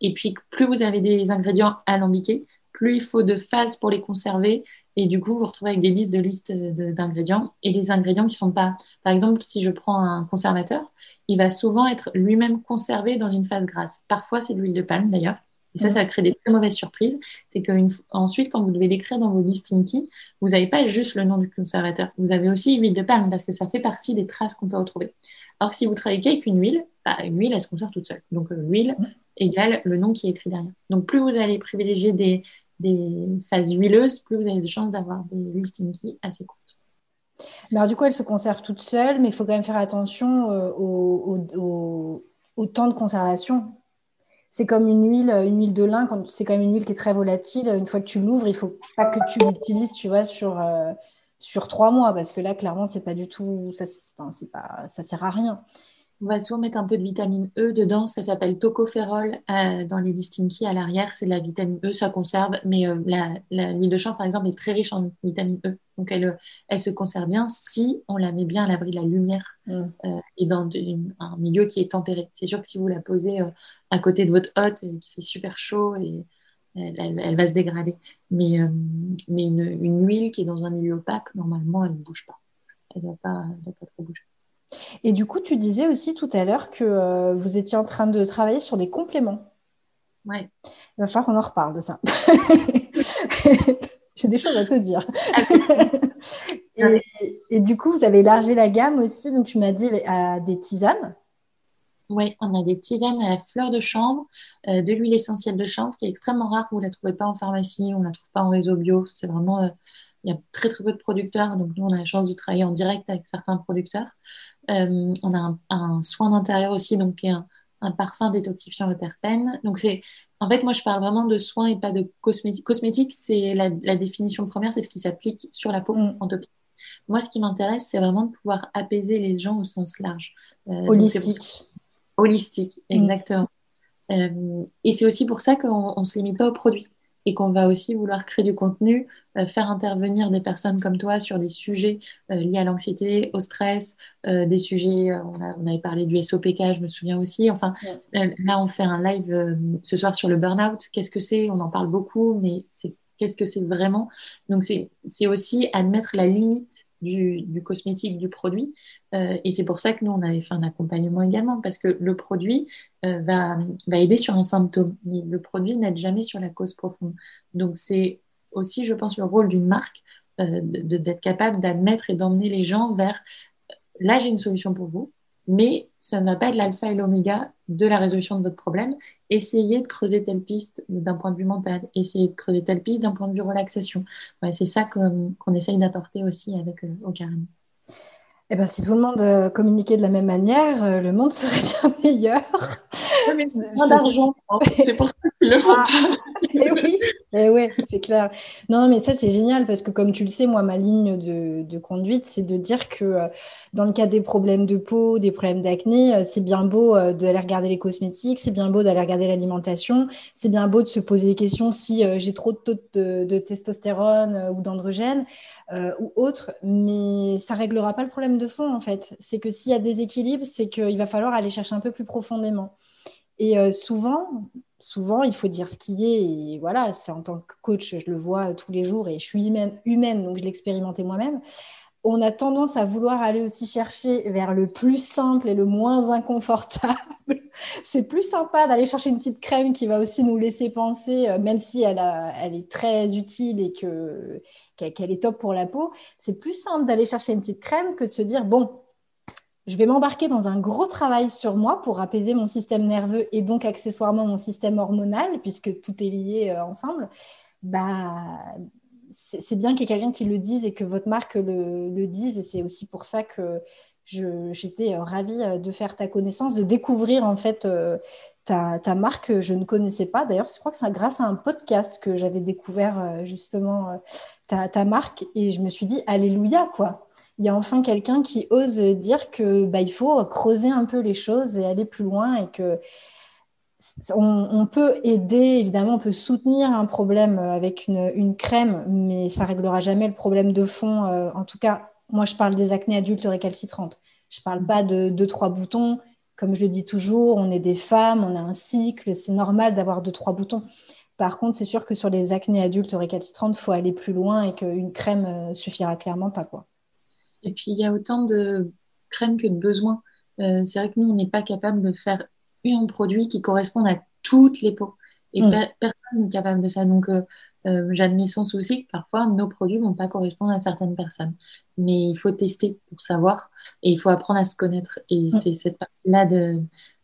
Et puis plus vous avez des ingrédients alambiqués, plus il faut de phases pour les conserver. Et du coup, vous, vous retrouvez avec des listes de listes d'ingrédients. Et les ingrédients qui sont pas, par exemple, si je prends un conservateur, il va souvent être lui-même conservé dans une phase grasse. Parfois, c'est de l'huile de palme d'ailleurs. Et ça, ça crée des très mauvaises surprises. C'est qu'ensuite, quand vous devez l'écrire dans vos listes Inky, vous n'avez pas juste le nom du conservateur. Vous avez aussi l'huile de palme parce que ça fait partie des traces qu'on peut retrouver. Alors que si vous travaillez qu'avec une huile, bah, une huile, elle se conserve toute seule. Donc, euh, l'huile égale le nom qui est écrit derrière. Donc, plus vous allez privilégier des, phases huileuses, plus vous avez de chances d'avoir des listings assez courtes. Alors, du coup, elle se conserve toute seule, mais il faut quand même faire attention au, au, temps de conservation. C'est comme une huile, une huile de lin, c'est quand même une huile qui est très volatile. Une fois que tu l'ouvres, il ne faut pas que tu l'utilises, tu vois, sur, sur trois mois, parce que là, clairement, c'est pas du tout, ça, ça sert à rien. On va souvent mettre un peu de vitamine E dedans. Ça s'appelle tocopherol euh, dans les distinguis à l'arrière. C'est de la vitamine E, ça conserve. Mais euh, l'huile de chanvre, par exemple, est très riche en vitamine E. Donc, elle, elle se conserve bien si on la met bien à l'abri de la lumière mm. euh, et dans un milieu qui est tempéré. C'est sûr que si vous la posez à côté de votre hôte et qui fait super chaud, et, elle, va se dégrader. Mais, mais une, une, huile qui est dans un milieu opaque, normalement, elle ne bouge pas. Elle ne doit, pas trop bouger. Et du coup, tu disais aussi tout à l'heure que euh, vous étiez en train de travailler sur des compléments. Ouais. Il va falloir qu'on en reparle de ça. <laughs> J'ai des choses à te dire. <laughs> et, du coup, vous avez élargi la gamme aussi, donc tu m'as dit à des tisanes. Oui, on a des tisanes à la fleur de chanvre, euh, de l'huile essentielle de chanvre qui est extrêmement rare. Vous ne la trouvez pas en pharmacie, on ne la trouve pas en réseau bio. C'est vraiment, euh, il y a très très peu de producteurs. Donc nous, on a la chance de travailler en direct avec certains producteurs. Euh, on a un, soin d'intérieur aussi, donc qui est un, parfum détoxifiant aux terpènes. Donc c'est, en fait, moi je parle vraiment de soins et pas de cosmétique. Cosmétique, c'est la, définition première, c'est ce qui s'applique sur la peau mm. en topique. Moi, ce qui m'intéresse, c'est vraiment de pouvoir apaiser les gens au sens large. Euh, Holistique. Holistique, mm. exactement. Euh, et c'est aussi pour ça qu'on ne se limite pas aux produits et qu'on va aussi vouloir créer du contenu, euh, faire intervenir des personnes comme toi sur des sujets euh, liés à l'anxiété, au stress, euh, des sujets, on, on, avait parlé du SOPK, je me souviens aussi. Enfin, là, on fait un live ce soir sur le burn-out. Qu'est-ce que c'est? On en parle beaucoup, mais qu'est-ce que c'est vraiment? Donc, c'est aussi admettre la limite du, cosmétique, du produit. Euh, et c'est pour ça que nous, on avait fait un accompagnement également, parce que le produit euh, va, va, aider sur un symptôme, mais le produit n'aide jamais sur la cause profonde. Donc c'est aussi, je pense, le rôle d'une marque euh, d'être capable d'admettre et d'emmener les gens vers, là, j'ai une solution pour vous, mais ça ne va pas être l'alpha et l'oméga de la résolution de votre problème. Essayez de creuser telle piste d'un point de vue mental, essayez de creuser telle piste d'un point de vue relaxation. c'est ça qu'on essaye d'apporter aussi avec euh, Ocaram. Eh ben, si tout le monde euh, communiquait de la même manière, euh, le monde <laughs> serait bien meilleur. <laughs> mais moins d'argent. C'est pour ça qu'ils le font ah. pas. et <laughs> eh oui, et eh ouais, c'est clair. Non, mais ça, c'est génial parce que, comme tu le sais, moi, ma ligne de, de conduite, c'est de dire que euh, dans le cas des problèmes de peau, des problèmes d'acné, c'est bien beau d'aller regarder les cosmétiques, c'est bien beau d'aller regarder l'alimentation, c'est bien beau de se poser des questions si j'ai trop de taux de, de testostérone ou d'androgène. Euh, ou autre, mais ça réglera pas le problème de fond en fait. C'est que s'il y a des équilibres, c'est qu'il va falloir aller chercher un peu plus profondément. Et euh, souvent, souvent, il faut dire ce qui est. Et voilà, en tant que coach, je le vois tous les jours et je suis humaine, donc je l'expérimentais moi-même on a tendance à vouloir aller aussi chercher vers le plus simple et le moins inconfortable. <laughs> c'est plus sympa d'aller chercher une petite crème qui va aussi nous laisser penser, euh, même si elle, est très utile et qu'elle est top pour la peau, c'est plus simple d'aller chercher une petite crème que de se dire, bon, je vais m'embarquer dans un gros travail sur moi pour apaiser mon système nerveux et donc accessoirement mon système hormonal, puisque tout est lié euh, ensemble. Bah, c'est bien qu'il y ait quelqu'un qui le dise et que votre marque le, dise. Et c'est aussi pour ça que j'étais euh, ravie euh, de faire ta connaissance, de découvrir en fait ta, marque que je ne connaissais pas. D'ailleurs, je crois que c'est grâce à un podcast que j'avais découvert justement ta, marque et je me suis dit, Alléluia, quoi. Il y a enfin quelqu'un qui ose dire que bah, il faut creuser un peu les choses et aller plus loin et que on, peut aider, évidemment, on peut soutenir un problème avec une, crème, mais ça réglera jamais le problème de fond. Euh, en tout cas, moi, je parle des acnés adultes récalcitrantes. Je parle pas de deux, trois boutons. Comme je le dis toujours, on est des femmes, on a un cycle, c'est normal d'avoir deux, trois boutons. Par contre, c'est sûr que sur les acnés adultes récalcitrantes, il faut aller plus loin et qu'une crème euh, suffira clairement pas. Quoi. Et puis, il y a autant de crèmes que de besoins. Euh, c'est vrai que nous, on n'est pas capable de faire un produit qui correspond à toutes les peaux. Et mm. personne n'est capable de ça. Donc, euh, euh, j'admets sans souci que parfois, nos produits ne vont pas correspondre à certaines personnes. Mais il faut tester pour savoir et il faut apprendre à se connaître. Et mm. c'est cette partie-là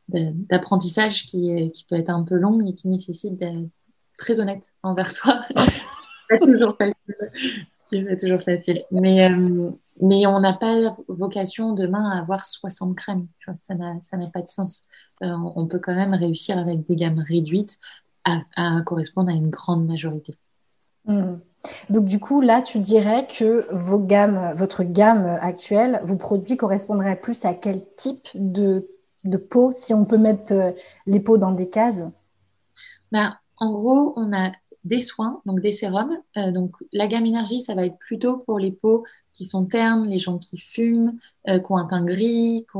d'apprentissage qui, qui peut être un peu longue et qui nécessite d'être très honnête envers soi. <laughs> ce qui n'est pas toujours facile. Toujours facile. Mais, euh, mais on n'a pas vocation demain à avoir 60 crèmes. Ça n'a pas de sens. Euh, on peut quand même réussir avec des gammes réduites à, correspondre à une grande majorité. Hmm. Donc du coup, là, tu dirais que vos gammes, votre gamme actuelle, vos produits correspondraient plus à quel type de, de peau, si on peut mettre euh, les peaux dans des cases? Ben, En gros, on a des soins, donc des sérums. Euh, donc la gamme énergie, ça va être plutôt pour les peaux qui sont ternes, les gens qui fument, euh, qui ont un teint gris, qui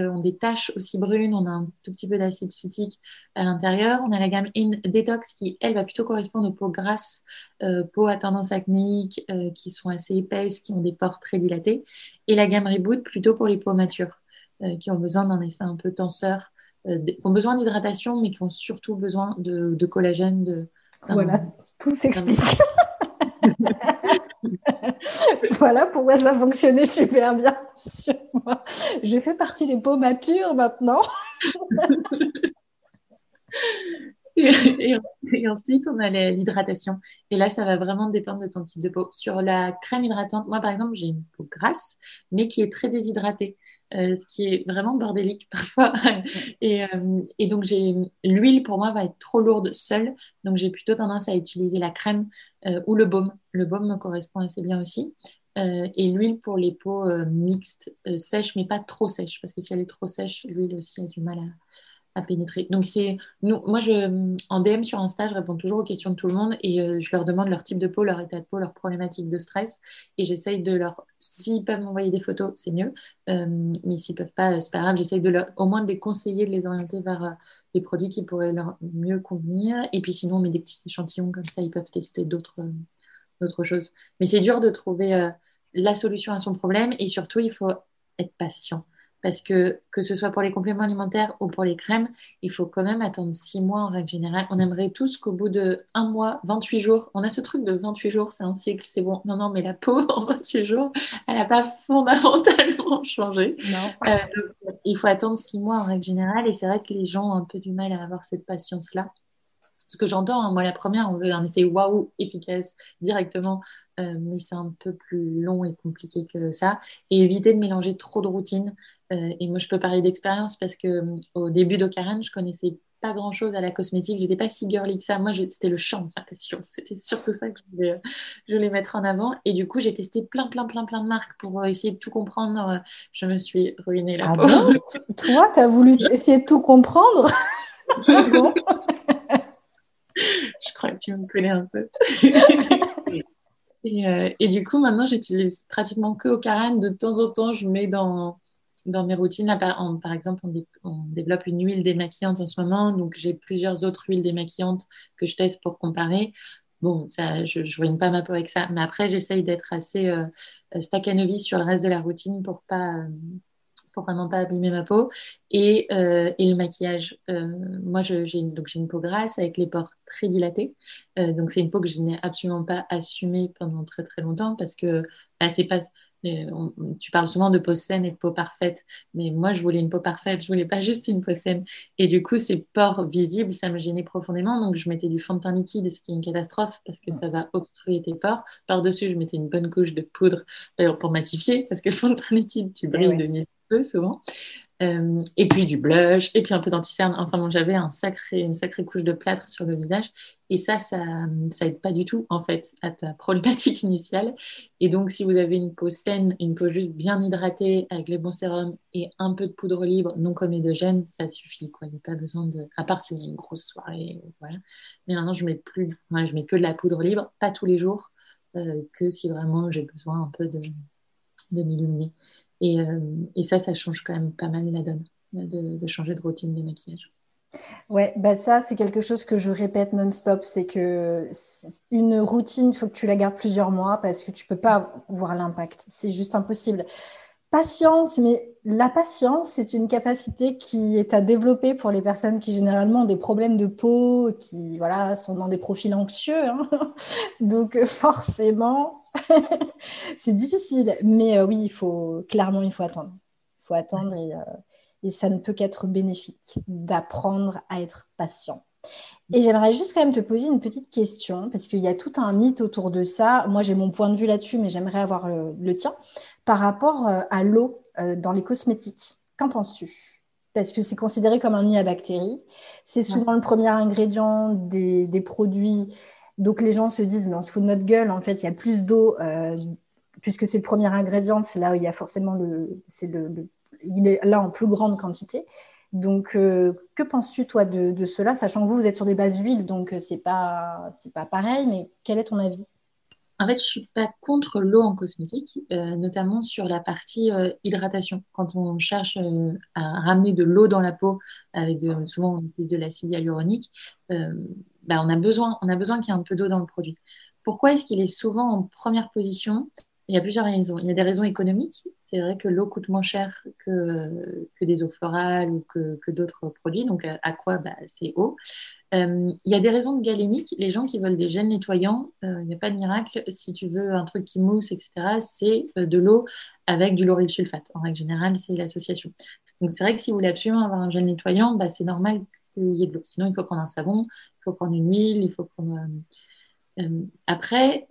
ont des taches aussi brunes. On a un tout petit peu d'acide phytique à l'intérieur. On a la gamme In Detox qui, elle, va plutôt correspondre aux peaux grasses, euh, peaux à tendance acnéique, qui sont assez épaisses, qui ont des pores très dilatés. Et la gamme Reboot plutôt pour les peaux matures, qui ont besoin d'un effet un peu tenseur, qui ont besoin d'hydratation, mais qui ont surtout besoin de, de collagène, de, voilà, tout s'explique. <laughs> voilà pourquoi ça fonctionnait super bien sur moi. Je fais partie des peaux matures maintenant. <laughs> et, ensuite, on a l'hydratation. Et là, ça va vraiment dépendre de ton type de peau. Sur la crème hydratante, moi, par exemple, j'ai une peau grasse, mais qui est très déshydratée. Euh, ce qui est vraiment bordélique <laughs> parfois. et, euh, et, donc, l'huile pour moi va être trop lourde seule. Donc, j'ai plutôt tendance à utiliser la crème euh, ou le baume. Le baume me correspond assez bien aussi. et l'huile pour les peaux mixtes, sèches, mais pas trop sèches, parce que si elle est trop sèche, l'huile aussi a du mal à, à pénétrer. Donc, c'est nous, moi, je, en DM sur Insta, je réponds toujours aux questions de tout le monde et euh, je leur demande leur type de peau, leur état de peau, leur problématique de stress. Et j'essaye de leur, s'ils peuvent m'envoyer des photos, c'est mieux. Euh, mais s'ils peuvent pas, c'est pas grave. J'essaye de leur, au moins de les conseiller, de les orienter vers euh, des produits qui pourraient leur mieux convenir. Et puis sinon, on met des petits échantillons comme ça, ils peuvent tester d'autres, d'autres choses. Mais c'est dur de trouver la solution à son problème et surtout, il faut être patient parce que que ce soit pour les compléments alimentaires ou pour les crèmes, il faut quand même attendre six mois en règle générale. On aimerait tous qu'au bout de un mois, 28 jours, on a ce truc de 28 jours, c'est un cycle, c'est bon. Non, non, mais la peau <laughs> en 28 jours, elle n'a pas fondamentalement <laughs> changé. Non. Euh, il faut attendre six mois en règle générale et c'est vrai que les gens ont un peu du mal à avoir cette patience-là ce que j'entends, hein, moi la première, on veut un effet waouh efficace directement, euh, mais c'est un peu plus long et compliqué que ça. Et éviter de mélanger trop de routines. Euh, et moi, je peux parler d'expérience parce que euh, au début d'Ocaran, je connaissais pas grand chose à la cosmétique. J'étais pas si girly que ça. Moi, c'était le champ, ma passion. C'était surtout ça que je voulais, je voulais, mettre en avant. Et du coup, j'ai testé plein, plein, plein, plein de marques pour essayer de tout comprendre. Je me suis ruinée la ah peau. Toi, tu as voulu <laughs> essayer de tout comprendre? Ah je crois que tu me connais un peu. <laughs> Euh, et, du coup, maintenant, j'utilise pratiquement que au Karan. De temps en temps, je mets dans, dans mes routines. par, exemple, on, développe une huile démaquillante en ce moment. Donc, j'ai plusieurs autres huiles démaquillantes que je teste pour comparer. Bon, ça, je ne ruine pas ma peau avec ça. Mais après, j'essaye d'être assez euh, sur le reste de la routine pour pas, euh, pour vraiment pas abîmer ma peau. Et, euh, le maquillage. Euh, moi, j'ai donc une peau grasse avec les pores très dilatés. Euh, donc c'est une peau que je n'ai absolument pas assumée pendant très très longtemps parce que bah, c'est pas. Tu parles souvent de peau saine et de peau parfaite, mais moi je voulais une peau parfaite, je voulais pas <laughs> juste une peau saine. Et du coup, ces pores visibles, ça me gênait profondément. Donc je mettais du fond de teint liquide, ce qui est une catastrophe parce que ça va obstruer tes pores. Par-dessus, je mettais une bonne couche de poudre pour matifier parce que le fond de teint liquide, tu brilles de nuit souvent. Euh, et puis du blush, et puis un peu d'anticerne. Enfin bon, j'avais un sacré, une sacrée couche de plâtre sur le visage. Et ça, ça, ça aide pas du tout, en fait, à ta problématique <laughs> initiale. Et donc, si vous avez une peau saine, une peau juste bien hydratée, avec les bons sérums et un peu de poudre libre, non comédogène, ça suffit, quoi. Il n'y a pas besoin de... À part si vous avez une grosse soirée, voilà. Mais maintenant, je mets plus... je mets que de la poudre libre, pas tous les jours, euh, que si vraiment j'ai besoin un peu de, de m'illuminer. Euh, et, ça, ça change quand même pas mal la donne de, changer de routine des maquillages. Ouais, bah ça, c'est quelque chose que je répète non-stop. C'est que une routine, il faut que tu la gardes plusieurs mois parce que tu peux pas voir l'impact. C'est juste impossible. Patience, mais la patience, c'est une capacité qui est à développer pour les personnes qui généralement ont des problèmes de peau, qui voilà, sont dans des profils anxieux. Hein. <laughs> Donc forcément, <laughs> c'est difficile, mais euh, oui, il faut clairement, il faut attendre. Il faut attendre et, euh, et ça ne peut qu'être bénéfique d'apprendre à être patient. Et j'aimerais juste quand même te poser une petite question, parce qu'il y a tout un mythe autour de ça. Moi, j'ai mon point de vue là-dessus, mais j'aimerais avoir le, tien. Par rapport euh, à l'eau dans les cosmétiques, qu'en penses-tu? Parce que c'est considéré comme un nid à bactéries. C'est souvent le premier ingrédient des, produits. Donc les gens se disent, mais on se fout de notre gueule, en fait, il y a plus d'eau, euh, puisque c'est le premier ingrédient, c'est là où il y a forcément le, c'est le, il est là en plus grande quantité. Donc, euh, que penses-tu, toi, de, cela, sachant que vous, vous êtes sur des bases huiles, donc euh, c'est pas, c'est pas pareil, mais quel est ton avis? En fait, je suis pas contre l'eau en cosmétique, notamment sur la partie hydratation. Quand on cherche à ramener de l'eau dans la peau, avec de, souvent on utilise de l'acide hyaluronique, bah, on a besoin, qu'il y ait un peu d'eau dans le produit. Pourquoi est-ce qu'il est souvent en première position? Il y a plusieurs raisons. Il y a des raisons économiques. C'est vrai que l'eau coûte moins cher que, des eaux florales ou que, d'autres produits. Donc, à, quoi? Bah, C'est eau. Euh, il y a des raisons de galénique. Les gens qui veulent des gels nettoyants, euh, il n'y a pas de miracle. Si tu veux un truc qui mousse, etc., c'est euh, de l'eau avec du lauryl sulfate. En règle générale, c'est l'association. Donc, c'est vrai que si vous voulez absolument avoir un gel nettoyant, bah, c'est normal qu'il y ait de l'eau. Sinon, il faut prendre un savon, il faut prendre une huile, il faut prendre. après,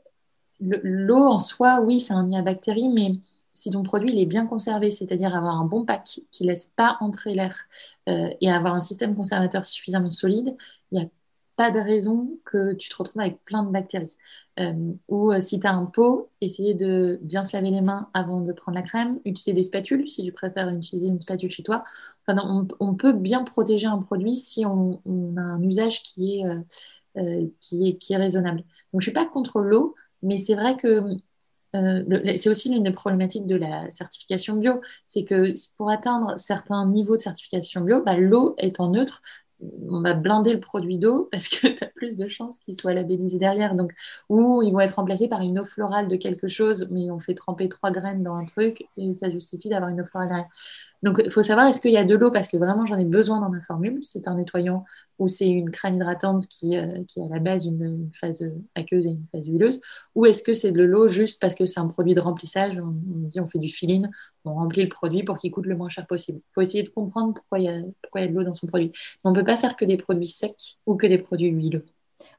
l'eau en soi, oui, c'est un nid à bactéries, mais si ton produit il est bien conservé, c'est-à-dire avoir un bon pack qui ne laisse pas entrer l'air euh, et avoir un système conservateur suffisamment solide, il n'y a pas de raison que tu te retrouves avec plein de bactéries. Euh, ou euh, si tu as un pot, essayer de bien se laver les mains avant de prendre la crème, utiliser des spatules si tu préfères utiliser une spatule chez toi. on, peut bien protéger un produit si on, a un usage qui est, qui est, qui est raisonnable. Donc je ne suis pas contre l'eau, mais c'est vrai que euh, c'est aussi l'une des problématiques de la certification bio. C'est que pour atteindre certains niveaux de certification bio, bah, l'eau étant neutre, on va blinder le produit d'eau <laughs> parce que tu as plus de chances qu'il soit labellisé derrière. Donc, ou ils vont être remplacés par une eau florale de quelque chose, mais on fait tremper trois graines dans un truc et ça justifie d'avoir une eau florale derrière. Donc, il faut savoir, est-ce qu'il y a de l'eau? Parce que vraiment j'en ai besoin dans ma formule C'est un nettoyant ou c'est une crème hydratante qui, euh, qui a à la base une, phase aqueuse et une phase huileuse Ou est-ce que c'est de l'eau juste parce que c'est un produit de remplissage? On, dit on fait du filine, on remplit le produit pour qu'il coûte le moins cher possible. Il faut essayer de comprendre pourquoi il y a, de l'eau dans son produit. On peut pas faire que des produits secs ou que des produits huileux.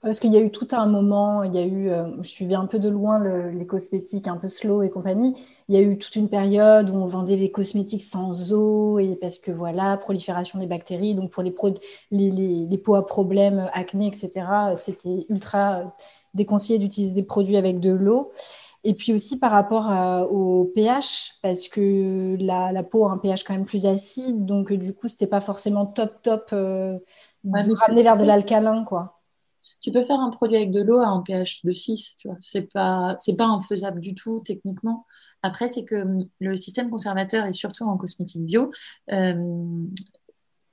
Parce qu'il y a eu tout un moment, il y a eu, euh, je suivais un peu de loin les cosmétiques, un peu slow et compagnie. Il y a eu toute une période où on vendait les cosmétiques sans eau, et parce que voilà, prolifération des bactéries. Donc pour les, les, peaux à problème, acné, etc., c'était ultra déconseillé d'utiliser des produits avec de l'eau. Et puis aussi par rapport au pH, parce que la, peau a un pH quand même plus acide, donc du coup, c'était pas forcément top top euh, de ramener vers de l'alcalin, quoi tu peux faire un produit avec de l'eau à un pH de 6, tu vois. C'est pas, c'est pas infaisable du tout techniquement. Après, c'est que hum, le système conservateur, et surtout en cosmétique bio, euh,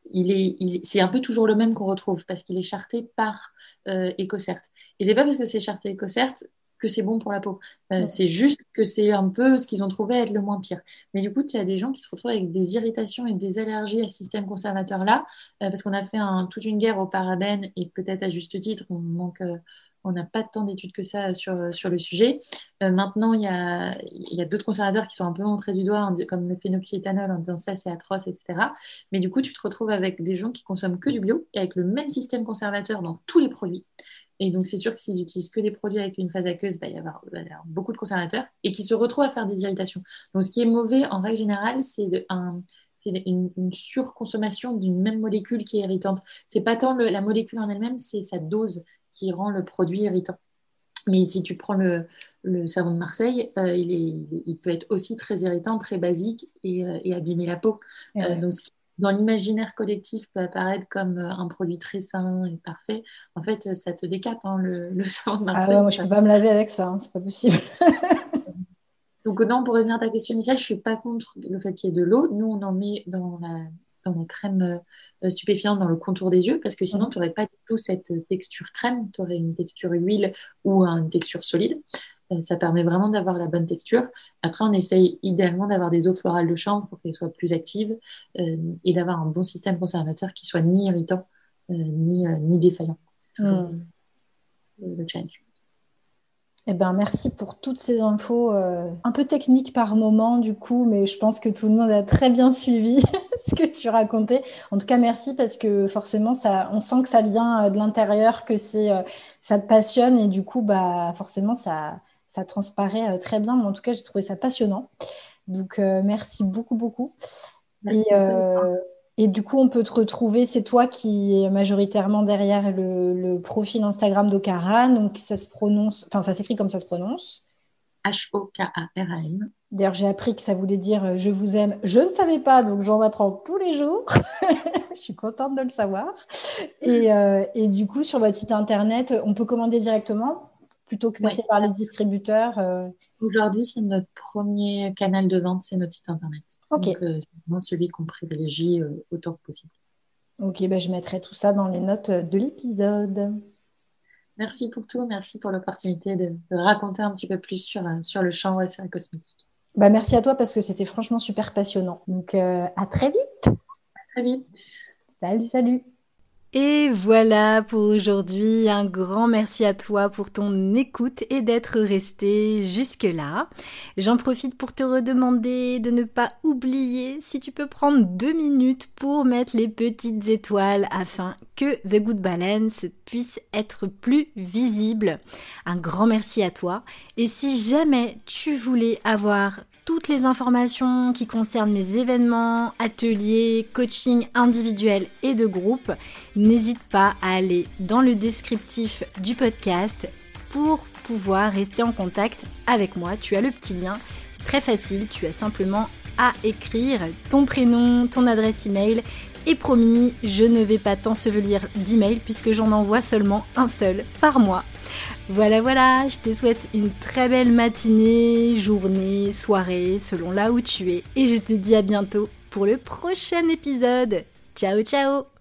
il est, c'est un peu toujours le même qu'on retrouve parce qu'il est charté par euh, EcoCert. Et c'est pas parce que c'est charté EcoCert que c'est bon pour la peau. Euh, c'est juste que c'est un peu ce qu'ils ont trouvé être le moins pire. Mais du coup, il y a des gens qui se retrouvent avec des irritations et des allergies à ce système conservateur-là, euh, parce qu'on a fait toute une guerre au parabène et peut-être à juste titre, on manque. Euh, on n'a pas tant d'études que ça sur, sur le sujet. maintenant, il y a, y a d'autres conservateurs qui sont un peu montrés du doigt, comme le phénoxyéthanol, en disant ça c'est atroce, etc. Mais du coup, tu te retrouves avec des gens qui consomment que du bio et avec le même système conservateur dans tous les produits. Et donc, c'est sûr que s'ils utilisent que des produits avec une phase aqueuse, bah, il, va y avoir, beaucoup de conservateurs et qui se retrouvent à faire des irritations. Donc, ce qui est mauvais en règle générale, c'est une, surconsommation d'une même molécule qui est irritante. C'est pas tant la molécule en elle-même, c'est sa dose qui rend le produit irritant. Mais si tu prends le, savon de Marseille, euh, il, peut être aussi très irritant, très basique et, euh, abîmer la peau. Euh, donc, ce qui dans l'imaginaire collectif peut apparaître comme euh, un produit très sain et parfait, en fait, euh, ça te décape hein, le, <laughs> le sang de Marseille. Ah moi, je ne peux pas me laver avec ça, hein, c'est pas possible. <laughs> Donc, non, pour revenir à ta question initiale, je ne suis pas contre le fait qu'il y ait de l'eau. Nous, on en met dans la, dans la crème euh, stupéfiante dans le contour des yeux, parce que sinon, mhm. tu n'aurais pas du tout cette texture crème, tu aurais une texture huile ou une texture solide. Euh, ça permet vraiment d'avoir la bonne texture. Après, on essaye idéalement d'avoir des eaux florales de chambre pour qu'elles soient plus actives euh, et d'avoir un bon système conservateur qui soit ni irritant euh, ni, ni défaillant. C'est toujours hmm. le challenge. Eh ben, merci pour toutes ces infos, un peu techniques par moment du coup, mais je pense que tout le monde a très bien suivi <laughs> ce que tu racontais. En tout cas, merci parce que forcément, ça, on sent que ça vient de l'intérieur, que c'est, ça te passionne et du coup, bah, forcément, ça, ça transparaît très bien. Mais en tout cas, j'ai trouvé ça passionnant. Donc, merci beaucoup, beaucoup. et, et du coup, on peut te retrouver, c'est toi qui es majoritairement derrière le, profil Instagram d'Okara. Donc, ça se prononce, enfin, ça s'écrit comme ça se prononce. H-O-K-A-R-A-N. D'ailleurs, j'ai appris que ça voulait dire euh, je vous aime. Je ne savais pas, donc j'en apprends tous les jours. <laughs> je suis contente de le savoir. Et, euh, et, du coup, sur votre site internet, on peut commander directement? Plutôt que passer par les distributeurs. Euh, Aujourd'hui, c'est notre premier canal de vente, c'est notre site internet. Ok. Donc, euh, c'est vraiment celui qu'on privilégie euh, autant que possible. Ok, bah, je mettrai tout ça dans les notes de l'épisode. Merci pour tout, merci pour l'opportunité de, raconter un petit peu plus sur, sur le champ et sur la cosmétique. Bah, merci à toi parce que c'était franchement super passionnant. Donc à très vite. À très vite. Salut, salut. Et voilà pour aujourd'hui. Un grand merci à toi pour ton écoute et d'être resté jusque-là. J'en profite pour te redemander de ne pas oublier si tu peux prendre deux minutes pour mettre les petites étoiles afin que The Good Balance puisse être plus visible. Un grand merci à toi. Et si jamais tu voulais avoir toutes les informations qui concernent mes événements, ateliers, coaching individuel et de groupe, n'hésite pas à aller dans le descriptif du podcast pour pouvoir rester en contact avec moi. Tu as le petit lien, c'est très facile, tu as simplement à écrire ton prénom, ton adresse email et promis, je ne vais pas t'ensevelir d'emails puisque j'en envoie seulement un seul par mois. Voilà, voilà, je te souhaite une très belle matinée, journée, soirée, selon là où tu es. Et je te dis à bientôt pour le prochain épisode. Ciao, ciao